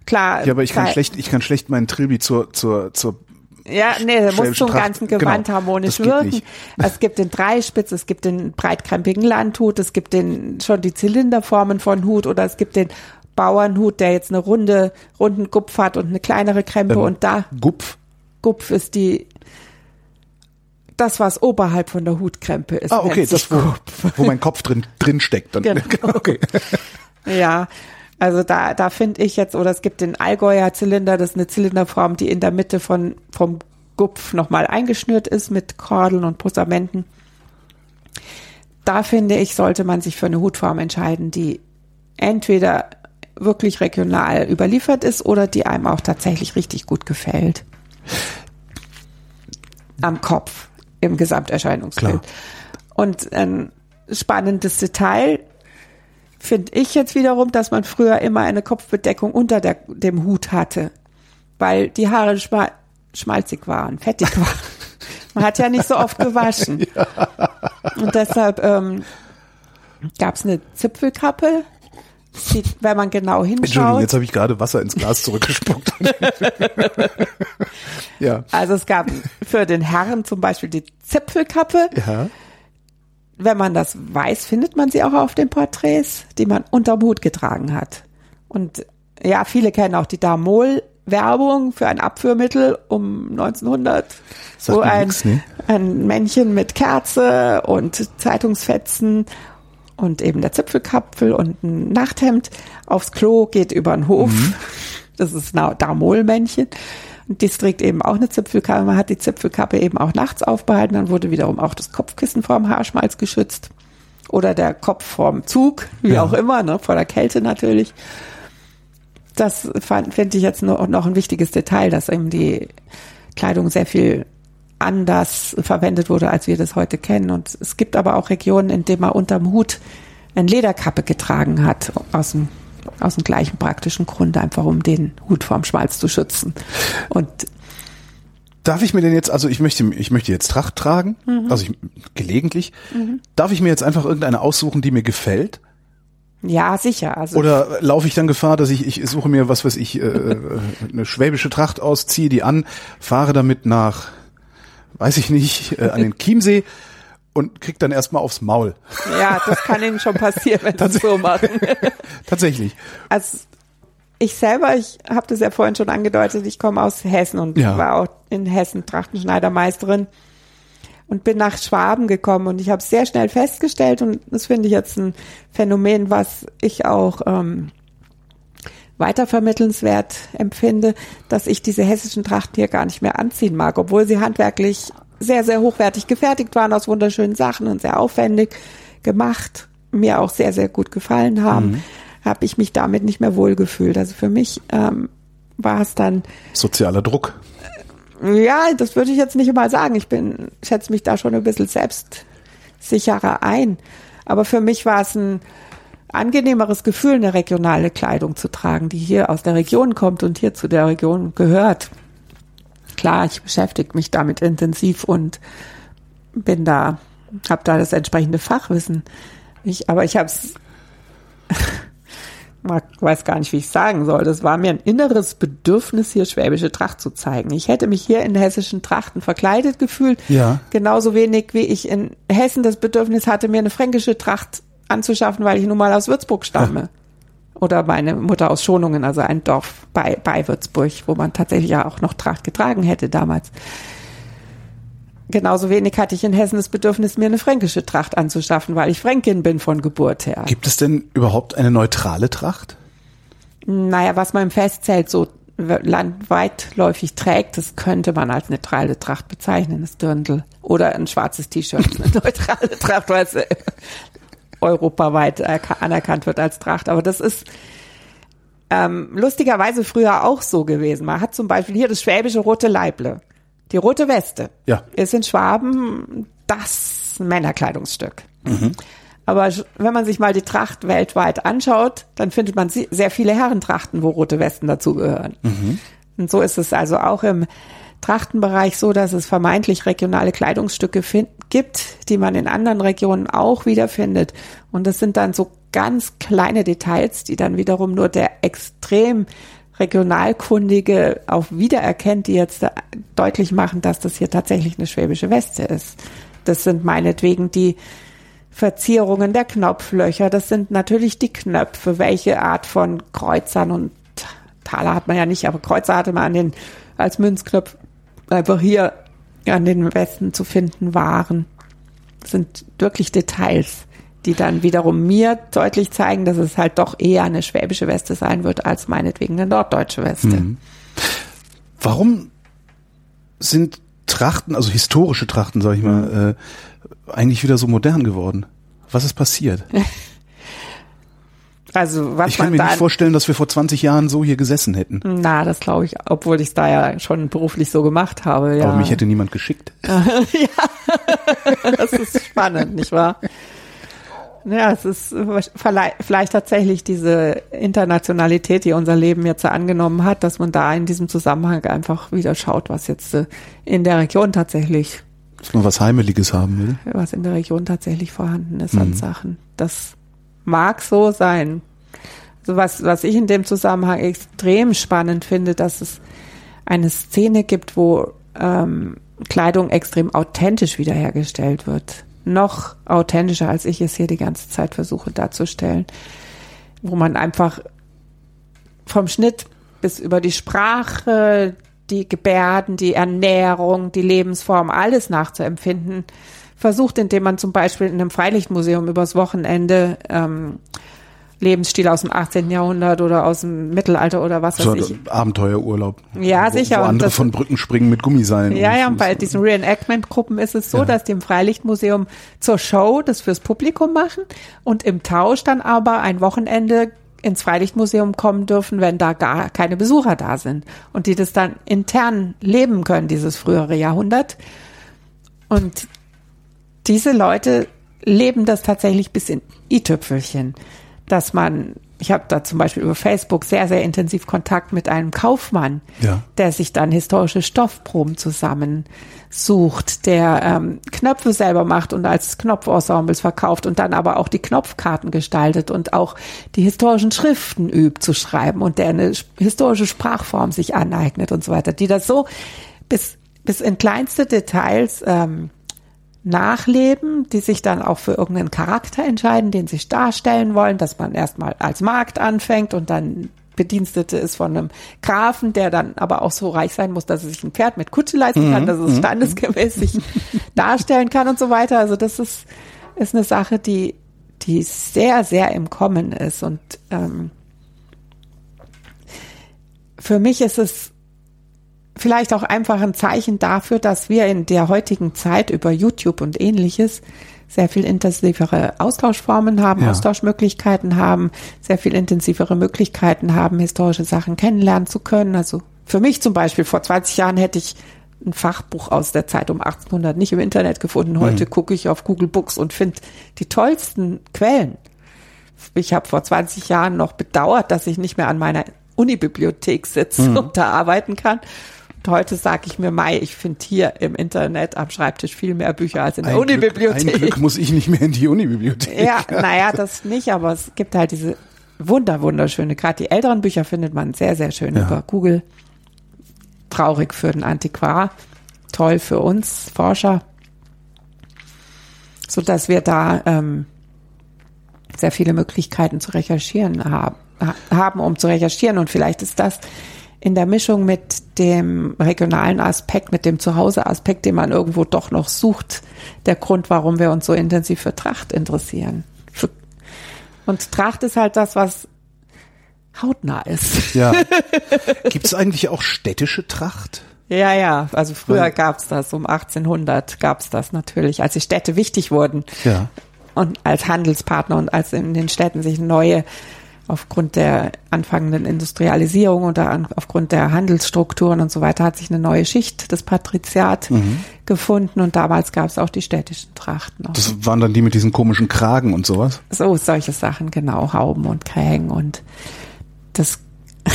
klar. Ja, aber ich kann schlecht, ich kann schlecht meinen Trilby zur zur zur ja, nee, da muss zum ganzen Gewand genau, harmonisch wirken. Es gibt den Dreispitz, es gibt den breitkrempigen Landhut, es gibt den schon die Zylinderformen von Hut oder es gibt den Bauernhut, der jetzt eine runde, runden Gupf hat und eine kleinere Krempe ähm, und da. Gupf? Gupf ist die das, was oberhalb von der Hutkrempe ist. Ah, okay, das, wo, wo mein Kopf drin, drin steckt. Dann, genau. Okay. ja, also da, da finde ich jetzt, oder es gibt den Allgäuer Zylinder, das ist eine Zylinderform, die in der Mitte von, vom Gupf nochmal eingeschnürt ist mit Kordeln und Posamenten. Da finde ich, sollte man sich für eine Hutform entscheiden, die entweder wirklich regional überliefert ist oder die einem auch tatsächlich richtig gut gefällt. Am Kopf im Gesamterscheinungsbild. Klar. Und ein spannendes Detail finde ich jetzt wiederum, dass man früher immer eine Kopfbedeckung unter der, dem Hut hatte, weil die Haare schmal, schmalzig waren, fettig waren. Man hat ja nicht so oft gewaschen. Ja. Und deshalb ähm, gab es eine Zipfelkappe, Sieht, wenn man genau hinschaut. Entschuldigung, jetzt habe ich gerade Wasser ins Glas zurückgespuckt. ja. Also es gab für den Herren zum Beispiel die Zipfelkappe. Ja. Wenn man das weiß, findet man sie auch auf den Porträts, die man unterm Hut getragen hat. Und ja, viele kennen auch die Damol Werbung für ein Abführmittel um 1900, Sagt wo ein, nix, ne? ein Männchen mit Kerze und Zeitungsfetzen und eben der Zipfelkapfel und ein Nachthemd aufs Klo geht über den Hof. Mhm. Das ist ein Damolmännchen. Und das trägt eben auch eine Zipfelkappe. Man hat die Zipfelkappe eben auch nachts aufbehalten. Dann wurde wiederum auch das Kopfkissen vorm Haarschmalz geschützt. Oder der Kopf vorm Zug, wie ja. auch immer, ne, vor der Kälte natürlich. Das finde ich jetzt noch, noch ein wichtiges Detail, dass eben die Kleidung sehr viel anders verwendet wurde, als wir das heute kennen. Und es gibt aber auch Regionen, in denen man unterm Hut eine Lederkappe getragen hat, aus dem, aus dem gleichen praktischen Grund, einfach um den Hut vorm Schmalz zu schützen. Und Darf ich mir denn jetzt, also ich möchte, ich möchte jetzt Tracht tragen, mhm. also ich, gelegentlich. Mhm. Darf ich mir jetzt einfach irgendeine aussuchen, die mir gefällt? Ja, sicher. Also Oder laufe ich dann Gefahr, dass ich, ich suche mir, was weiß ich, äh, äh eine schwäbische Tracht aus, ziehe die an, fahre damit nach weiß ich nicht, äh, an den Chiemsee und kriegt dann erstmal aufs Maul. Ja, das kann Ihnen schon passieren, wenn Sie so machen. Tatsächlich. Also ich selber, ich habe das ja vorhin schon angedeutet, ich komme aus Hessen und ja. war auch in Hessen Trachtenschneidermeisterin und bin nach Schwaben gekommen und ich habe sehr schnell festgestellt und das finde ich jetzt ein Phänomen, was ich auch ähm, weitervermittelnswert empfinde, dass ich diese hessischen Trachten hier gar nicht mehr anziehen mag, obwohl sie handwerklich sehr, sehr hochwertig gefertigt waren aus wunderschönen Sachen und sehr aufwendig gemacht, mir auch sehr, sehr gut gefallen haben, mhm. habe ich mich damit nicht mehr wohlgefühlt. Also für mich ähm, war es dann sozialer Druck. Ja, das würde ich jetzt nicht mal sagen. Ich bin, schätze mich da schon ein bisschen selbstsicherer ein. Aber für mich war es ein angenehmeres Gefühl, eine regionale Kleidung zu tragen, die hier aus der Region kommt und hier zu der Region gehört. Klar, ich beschäftige mich damit intensiv und bin da, habe da das entsprechende Fachwissen. Ich, aber ich habe es weiß gar nicht, wie ich sagen soll. Das war mir ein inneres Bedürfnis, hier schwäbische Tracht zu zeigen. Ich hätte mich hier in hessischen Trachten verkleidet gefühlt. Ja. Genauso wenig, wie ich in Hessen das Bedürfnis hatte, mir eine fränkische Tracht anzuschaffen, weil ich nun mal aus Würzburg stamme. Oder meine Mutter aus Schonungen, also ein Dorf bei, bei Würzburg, wo man tatsächlich ja auch noch Tracht getragen hätte damals. Genauso wenig hatte ich in Hessen das Bedürfnis, mir eine fränkische Tracht anzuschaffen, weil ich Fränkin bin von Geburt her. Gibt es denn überhaupt eine neutrale Tracht? Naja, was man im Festzelt so landweitläufig trägt, das könnte man als neutrale Tracht bezeichnen, das Dirndl. Oder ein schwarzes T-Shirt, eine neutrale Tracht, weil es europaweit anerkannt wird als Tracht. Aber das ist ähm, lustigerweise früher auch so gewesen. Man hat zum Beispiel hier das schwäbische rote Leible. Die rote Weste ja. ist in Schwaben das Männerkleidungsstück. Mhm. Aber wenn man sich mal die Tracht weltweit anschaut, dann findet man sehr viele Herrentrachten, wo rote Westen dazugehören. Mhm. Und so ist es also auch im Trachtenbereich so, dass es vermeintlich regionale Kleidungsstücke gibt, die man in anderen Regionen auch wiederfindet. Und das sind dann so ganz kleine Details, die dann wiederum nur der extrem Regionalkundige auch wiedererkennt, die jetzt deutlich machen, dass das hier tatsächlich eine schwäbische Weste ist. Das sind meinetwegen die Verzierungen der Knopflöcher, das sind natürlich die Knöpfe, welche Art von Kreuzern und Taler hat man ja nicht, aber Kreuzer hatte man an den, als Münzknopf einfach hier an den Westen zu finden waren. Das sind wirklich Details die dann wiederum mir deutlich zeigen, dass es halt doch eher eine schwäbische Weste sein wird als meinetwegen eine norddeutsche Weste. Mhm. Warum sind Trachten, also historische Trachten, sag ich mal, äh, eigentlich wieder so modern geworden? Was ist passiert? Also was ich kann mir nicht vorstellen, dass wir vor 20 Jahren so hier gesessen hätten. Na, das glaube ich, obwohl ich es da ja schon beruflich so gemacht habe. Ja. Aber mich hätte niemand geschickt. ja, das ist spannend, nicht wahr? Ja, es ist vielleicht tatsächlich diese Internationalität, die unser Leben jetzt angenommen hat, dass man da in diesem Zusammenhang einfach wieder schaut, was jetzt äh, in der Region tatsächlich. Dass man was Heimeliges haben will. Was in der Region tatsächlich vorhanden ist mhm. an Sachen. Das mag so sein. Also was, was ich in dem Zusammenhang extrem spannend finde, dass es eine Szene gibt, wo ähm, Kleidung extrem authentisch wiederhergestellt wird noch authentischer, als ich es hier die ganze Zeit versuche darzustellen, wo man einfach vom Schnitt bis über die Sprache, die Gebärden, die Ernährung, die Lebensform, alles nachzuempfinden, versucht, indem man zum Beispiel in einem Freilichtmuseum übers Wochenende ähm, Lebensstil aus dem 18. Jahrhundert oder aus dem Mittelalter oder was weiß ich. Abenteuerurlaub. Ja, wo, sicher. Wo andere das, von Brücken springen mit Gummiseilen. Ja, ja, und bei diesen Reenactment-Gruppen ist es so, ja. dass die im Freilichtmuseum zur Show das fürs Publikum machen und im Tausch dann aber ein Wochenende ins Freilichtmuseum kommen dürfen, wenn da gar keine Besucher da sind und die das dann intern leben können, dieses frühere Jahrhundert. Und diese Leute leben das tatsächlich bis in i-Tüpfelchen dass man, ich habe da zum Beispiel über Facebook sehr, sehr intensiv Kontakt mit einem Kaufmann, ja. der sich dann historische Stoffproben zusammensucht, der ähm, Knöpfe selber macht und als Knopfensembles verkauft und dann aber auch die Knopfkarten gestaltet und auch die historischen Schriften übt zu schreiben und der eine historische Sprachform sich aneignet und so weiter, die das so bis, bis in kleinste Details ähm, nachleben, die sich dann auch für irgendeinen Charakter entscheiden, den sie darstellen wollen, dass man erstmal als Markt anfängt und dann Bedienstete ist von einem Grafen, der dann aber auch so reich sein muss, dass er sich ein Pferd mit Kutsche leisten kann, mhm. dass es mhm. standesgemäß sich darstellen kann und so weiter. Also das ist, ist eine Sache, die, die sehr, sehr im Kommen ist und ähm, für mich ist es vielleicht auch einfach ein Zeichen dafür, dass wir in der heutigen Zeit über YouTube und ähnliches sehr viel intensivere Austauschformen haben, ja. Austauschmöglichkeiten haben, sehr viel intensivere Möglichkeiten haben, historische Sachen kennenlernen zu können. Also für mich zum Beispiel, vor 20 Jahren hätte ich ein Fachbuch aus der Zeit um 1800 nicht im Internet gefunden. Heute mhm. gucke ich auf Google Books und finde die tollsten Quellen. Ich habe vor 20 Jahren noch bedauert, dass ich nicht mehr an meiner Unibibliothek sitze mhm. und da arbeiten kann. Heute sage ich mir, Mai, ich finde hier im Internet am Schreibtisch viel mehr Bücher als in der Unibibliothek. Ein Glück muss ich nicht mehr in die Unibibliothek. Ja, naja, das nicht, aber es gibt halt diese wunder, wunderschöne, gerade die älteren Bücher findet man sehr, sehr schön ja. über Google. Traurig für den Antiquar, toll für uns Forscher, so dass wir da ähm, sehr viele Möglichkeiten zu recherchieren haben, haben, um zu recherchieren. Und vielleicht ist das in der Mischung mit dem regionalen Aspekt, mit dem Zuhause-Aspekt, den man irgendwo doch noch sucht, der Grund, warum wir uns so intensiv für Tracht interessieren. Und Tracht ist halt das, was hautnah ist. Ja. Gibt es eigentlich auch städtische Tracht? Ja, ja, also früher gab's das, um 1800 gab's das natürlich, als die Städte wichtig wurden. Ja. Und als Handelspartner und als in den Städten sich neue aufgrund der anfangenden Industrialisierung und aufgrund der Handelsstrukturen und so weiter hat sich eine neue Schicht des Patriziat mhm. gefunden und damals gab es auch die städtischen Trachten. Auch. Das waren dann die mit diesen komischen Kragen und sowas? So, solche Sachen, genau, Hauben und Krägen und das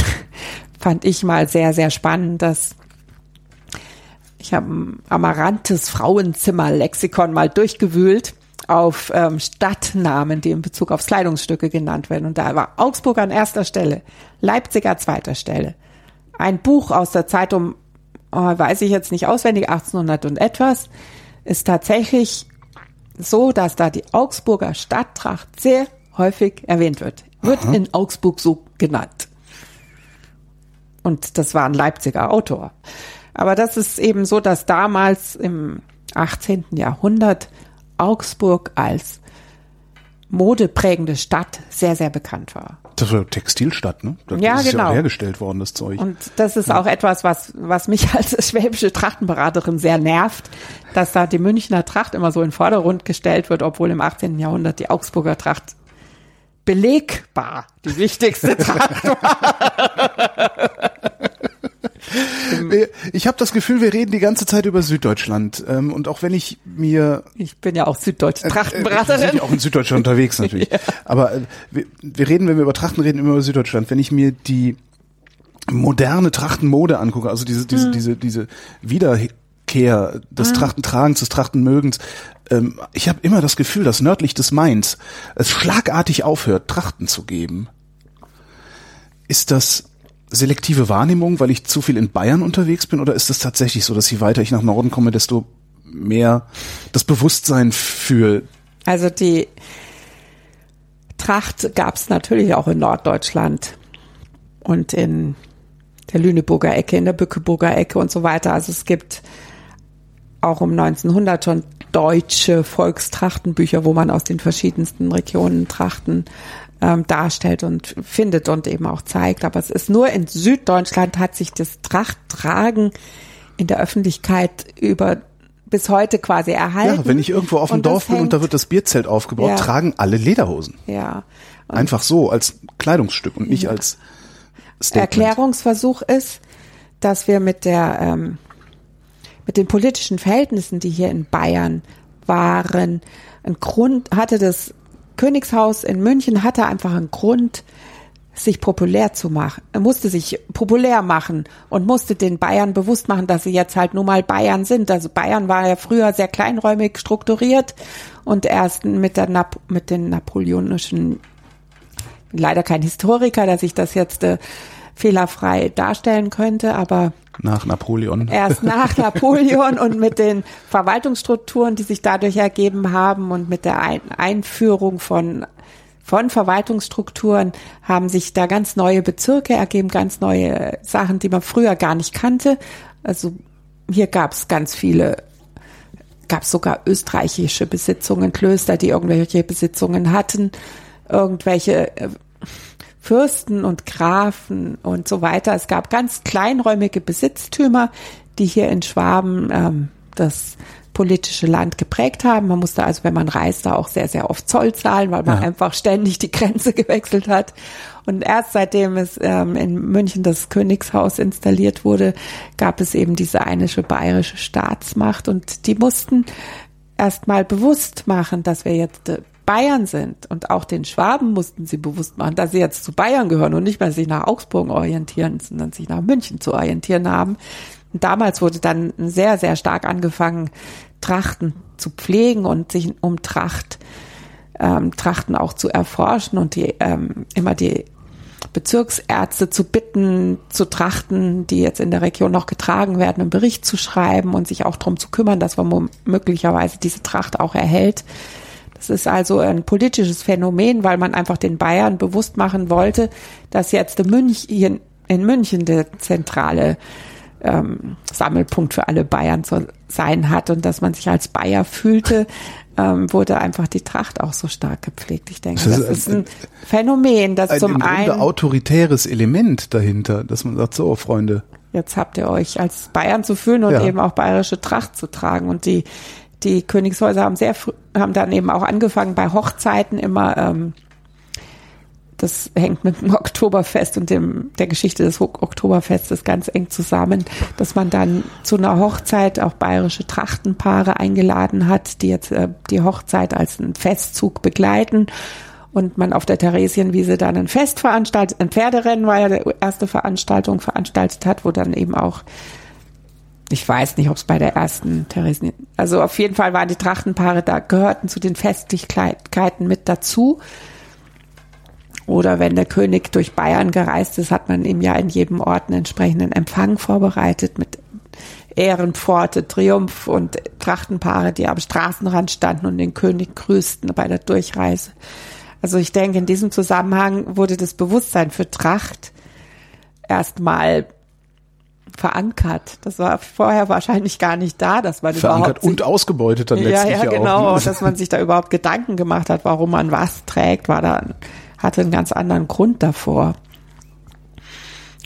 fand ich mal sehr, sehr spannend, dass ich habe ein Amarantes Frauenzimmer-Lexikon mal durchgewühlt auf ähm, Stadtnamen, die in Bezug aufs Kleidungsstücke genannt werden. Und da war Augsburg an erster Stelle, Leipzig an zweiter Stelle. Ein Buch aus der Zeit um, oh, weiß ich jetzt nicht auswendig, 1800 und etwas, ist tatsächlich so, dass da die Augsburger Stadttracht sehr häufig erwähnt wird. Wird Aha. in Augsburg so genannt. Und das war ein Leipziger Autor. Aber das ist eben so, dass damals im 18. Jahrhundert Augsburg als modeprägende Stadt sehr, sehr bekannt war. Das war Textilstadt, ne? Das ja, ist genau. ja hergestellt worden, das Zeug. Und das ist ja. auch etwas, was, was mich als schwäbische Trachtenberaterin sehr nervt, dass da die Münchner Tracht immer so in Vordergrund gestellt wird, obwohl im 18. Jahrhundert die Augsburger Tracht belegbar die wichtigste Tracht war. ich habe das Gefühl, wir reden die ganze Zeit über Süddeutschland. Ähm, und auch wenn ich mir. Ich bin ja auch süddeutsche Trachtenberaterin. Äh, äh, sind ja auch in Süddeutschland unterwegs natürlich. ja. Aber äh, wir, wir reden, wenn wir über Trachten reden, immer über Süddeutschland. Wenn ich mir die moderne Trachtenmode angucke, also diese, diese, hm. diese, diese Wiederkehr des hm. Trachtentragens, des Trachtenmögens, ähm, ich habe immer das Gefühl, dass nördlich des Mainz es schlagartig aufhört, Trachten zu geben. Ist das selektive Wahrnehmung, weil ich zu viel in Bayern unterwegs bin, oder ist es tatsächlich so, dass je weiter ich nach Norden komme, desto mehr das Bewusstsein für also die Tracht gab es natürlich auch in Norddeutschland und in der Lüneburger Ecke, in der Bückeburger Ecke und so weiter. Also es gibt auch um 1900 schon deutsche Volkstrachtenbücher, wo man aus den verschiedensten Regionen Trachten ähm, darstellt und findet und eben auch zeigt. Aber es ist nur in Süddeutschland hat sich das Trachttragen in der Öffentlichkeit über bis heute quasi erhalten. Ja, wenn ich irgendwo auf dem Dorf bin und da wird das Bierzelt aufgebaut, ja. tragen alle Lederhosen. Ja. Und Einfach so als Kleidungsstück und nicht ja. als Statement. Erklärungsversuch ist, dass wir mit der ähm, mit den politischen Verhältnissen, die hier in Bayern waren, ein Grund hatte das Königshaus in München hatte einfach einen Grund, sich populär zu machen. Musste sich populär machen und musste den Bayern bewusst machen, dass sie jetzt halt nun mal Bayern sind. Also Bayern war ja früher sehr kleinräumig strukturiert und erst mit der Nap mit den napoleonischen leider kein Historiker, der sich das jetzt äh, fehlerfrei darstellen könnte, aber nach Napoleon. Erst nach Napoleon und mit den Verwaltungsstrukturen, die sich dadurch ergeben haben und mit der Einführung von von Verwaltungsstrukturen haben sich da ganz neue Bezirke ergeben, ganz neue Sachen, die man früher gar nicht kannte. Also hier gab es ganz viele, gab es sogar österreichische Besitzungen, Klöster, die irgendwelche Besitzungen hatten, irgendwelche äh, Fürsten und Grafen und so weiter. Es gab ganz kleinräumige Besitztümer, die hier in Schwaben ähm, das politische Land geprägt haben. Man musste also, wenn man reiste, auch sehr, sehr oft Zoll zahlen, weil man ja. einfach ständig die Grenze gewechselt hat. Und erst seitdem es ähm, in München das Königshaus installiert wurde, gab es eben diese einische bayerische Staatsmacht und die mussten erst mal bewusst machen, dass wir jetzt äh, Bayern sind und auch den Schwaben mussten sie bewusst machen, dass sie jetzt zu Bayern gehören und nicht mehr sich nach Augsburg orientieren, sondern sich nach München zu orientieren haben. Und damals wurde dann sehr, sehr stark angefangen, Trachten zu pflegen und sich um Tracht, ähm, Trachten auch zu erforschen und die ähm, immer die Bezirksärzte zu bitten, zu trachten, die jetzt in der Region noch getragen werden, einen Bericht zu schreiben und sich auch darum zu kümmern, dass man möglicherweise diese Tracht auch erhält. Das ist also ein politisches Phänomen, weil man einfach den Bayern bewusst machen wollte, dass jetzt in München, in München der zentrale ähm, Sammelpunkt für alle Bayern zu sein hat und dass man sich als Bayer fühlte, ähm, wurde einfach die Tracht auch so stark gepflegt. Ich denke, das, das ist ein, Phänomen, das ein zum einen autoritäres Element dahinter, dass man sagt, so Freunde. Jetzt habt ihr euch als Bayern zu fühlen und ja. eben auch bayerische Tracht zu tragen und die die Königshäuser haben sehr früh, haben dann eben auch angefangen bei Hochzeiten immer ähm, das hängt mit dem Oktoberfest und dem, der Geschichte des Oktoberfestes ganz eng zusammen, dass man dann zu einer Hochzeit auch bayerische Trachtenpaare eingeladen hat, die jetzt äh, die Hochzeit als einen Festzug begleiten. Und man auf der Theresienwiese dann ein Fest veranstaltet, ein Pferderennen war ja die erste Veranstaltung veranstaltet hat, wo dann eben auch ich weiß nicht, ob es bei der ersten Theresien, also auf jeden Fall waren die Trachtenpaare da, gehörten zu den Festlichkeiten mit dazu. Oder wenn der König durch Bayern gereist ist, hat man ihm ja in jedem Ort einen entsprechenden Empfang vorbereitet mit Ehrenpforte, Triumph und Trachtenpaare, die am Straßenrand standen und den König grüßten bei der Durchreise. Also ich denke, in diesem Zusammenhang wurde das Bewusstsein für Tracht erstmal verankert. Das war vorher wahrscheinlich gar nicht da, dass man verankert und ausgebeutet dann letztlich ja, ja, genau, auch. dass man sich da überhaupt Gedanken gemacht hat, warum man was trägt, war da hatte einen ganz anderen Grund davor.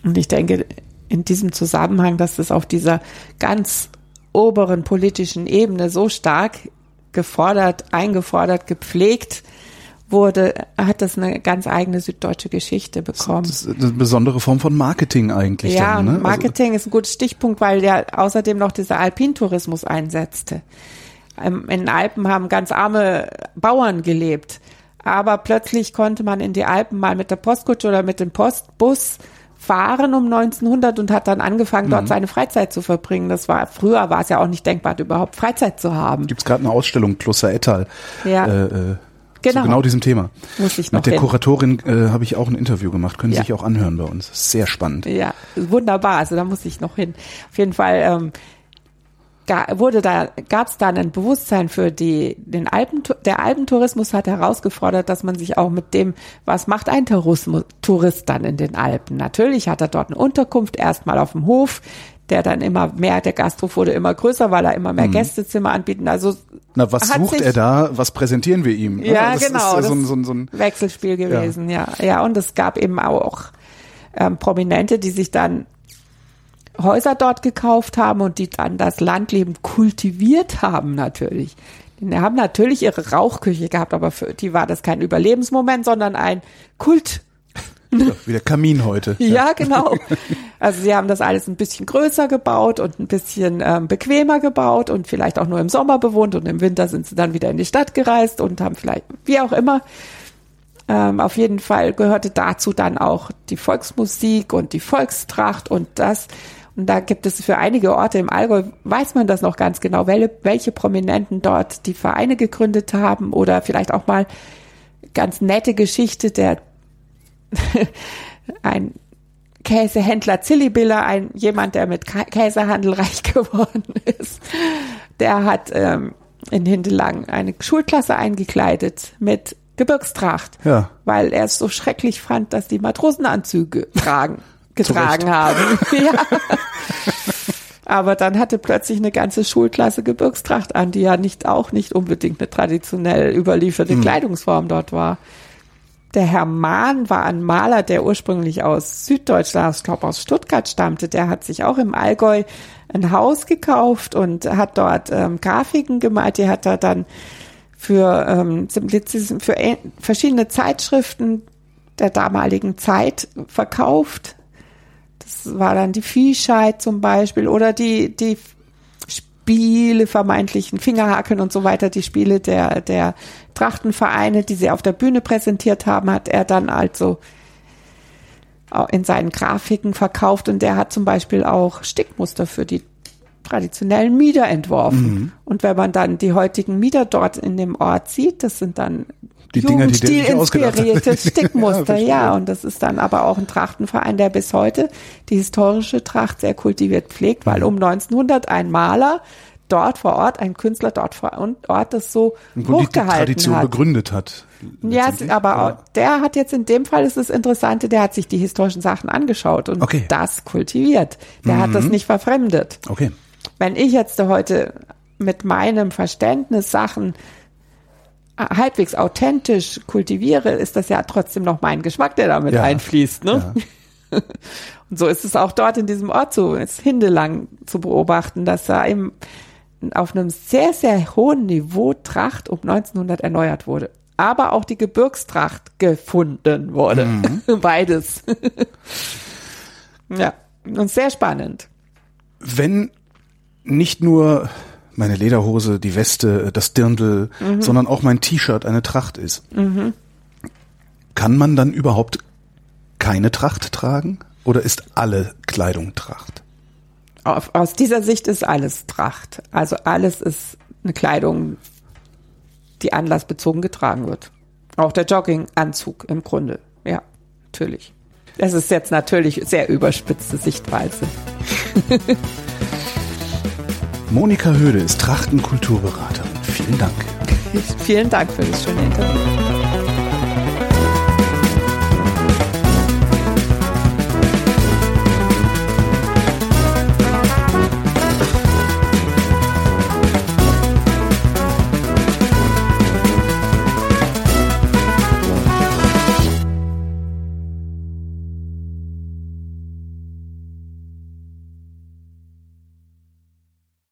Und ich denke, in diesem Zusammenhang, dass es auf dieser ganz oberen politischen Ebene so stark gefordert, eingefordert, gepflegt wurde, hat das eine ganz eigene süddeutsche Geschichte bekommen. Das ist eine besondere Form von Marketing eigentlich. Ja, dann, ne? Also Marketing also, ist ein guter Stichpunkt, weil ja außerdem noch dieser Alpintourismus einsetzte. Ähm, in den Alpen haben ganz arme Bauern gelebt aber plötzlich konnte man in die Alpen mal mit der Postkutsche oder mit dem Postbus fahren um 1900 und hat dann angefangen, dort mhm. seine Freizeit zu verbringen. Das war früher war es ja auch nicht denkbar, überhaupt Freizeit zu haben. Gibt es gerade eine Ausstellung Kloster Ettal. Ja. Äh, äh, Genau. Zu genau diesem Thema. Muss ich noch Mit der hin. Kuratorin äh, habe ich auch ein Interview gemacht. Können Sie ja. sich auch anhören bei uns. Sehr spannend. Ja, wunderbar. Also da muss ich noch hin. Auf jeden Fall ähm, wurde da, gab es da ein Bewusstsein für die, den Alpen, der Alpentourismus hat herausgefordert, dass man sich auch mit dem, was macht ein Tourismus, Tourist dann in den Alpen? Natürlich hat er dort eine Unterkunft, erstmal auf dem Hof, der dann immer mehr, der Gasthof wurde immer größer, weil er immer mehr mhm. Gästezimmer anbieten. Also Na, was sucht sich, er da? Was präsentieren wir ihm? Ja, das genau. Ist so ein, so ein, so ein Wechselspiel gewesen, ja. ja. Ja, und es gab eben auch ähm, Prominente, die sich dann Häuser dort gekauft haben und die dann das Landleben kultiviert haben natürlich. Die haben natürlich ihre Rauchküche gehabt, aber für die war das kein Überlebensmoment, sondern ein Kult. Ja, wie der Kamin heute. ja, genau. Also sie haben das alles ein bisschen größer gebaut und ein bisschen ähm, bequemer gebaut und vielleicht auch nur im Sommer bewohnt und im Winter sind sie dann wieder in die Stadt gereist und haben vielleicht, wie auch immer, ähm, auf jeden Fall gehörte dazu dann auch die Volksmusik und die Volkstracht und das und da gibt es für einige Orte im Allgäu, weiß man das noch ganz genau, welche, welche Prominenten dort die Vereine gegründet haben oder vielleicht auch mal ganz nette Geschichte der ein Käsehändler Zillibiller, ein jemand, der mit Käsehandel reich geworden ist, der hat ähm, in Hindelang eine Schulklasse eingekleidet mit Gebirgstracht, ja. weil er es so schrecklich fand, dass die Matrosenanzüge tragen getragen haben. ja. Aber dann hatte plötzlich eine ganze Schulklasse Gebirgstracht an, die ja nicht auch nicht unbedingt eine traditionell überlieferte hm. Kleidungsform dort war. Der Herr Mahn war ein Maler, der ursprünglich aus Süddeutschland, ich glaube aus Stuttgart stammte. Der hat sich auch im Allgäu ein Haus gekauft und hat dort ähm, Grafiken gemalt. Die hat er dann für, ähm, für verschiedene Zeitschriften der damaligen Zeit verkauft. Das war dann die Viehscheid zum Beispiel oder die, die Spiele, vermeintlichen Fingerhaken und so weiter, die Spiele der, der Trachtenvereine, die sie auf der Bühne präsentiert haben, hat er dann also in seinen Grafiken verkauft und der hat zum Beispiel auch Stickmuster für die traditionellen Mieder entworfen. Mhm. Und wenn man dann die heutigen Mieder dort in dem Ort sieht, das sind dann die Dinger, die der inspirierte Stickmuster, ja, ja, Und das ist dann aber auch ein Trachtenverein, der bis heute die historische Tracht sehr kultiviert pflegt, weil um 1900 ein Maler dort vor Ort, ein Künstler dort vor Ort das so Und hochgehalten die Tradition hat. begründet hat. Ja, aber ja. der hat jetzt in dem Fall ist das Interessante, der hat sich die historischen Sachen angeschaut und okay. das kultiviert. Der mhm. hat das mhm. nicht verfremdet. Okay. Wenn ich jetzt heute mit meinem Verständnis Sachen halbwegs authentisch kultiviere, ist das ja trotzdem noch mein Geschmack, der damit ja. einfließt. Ne? Ja. Und so ist es auch dort in diesem Ort so, ist hindelang zu beobachten, dass da eben auf einem sehr, sehr hohen Niveau Tracht um 1900 erneuert wurde. Aber auch die Gebirgstracht gefunden wurde. Mhm. Beides. ja, und sehr spannend. Wenn nicht nur meine Lederhose, die Weste, das Dirndl, mhm. sondern auch mein T-Shirt eine Tracht ist. Mhm. Kann man dann überhaupt keine Tracht tragen? Oder ist alle Kleidung Tracht? aus dieser Sicht ist alles Tracht. Also alles ist eine Kleidung, die anlassbezogen getragen wird. Auch der Jogginganzug im Grunde. Ja, natürlich. Das ist jetzt natürlich sehr überspitzte Sichtweise. Monika Höde ist Trachtenkulturberaterin. Vielen Dank. Vielen Dank für das schöne Interview.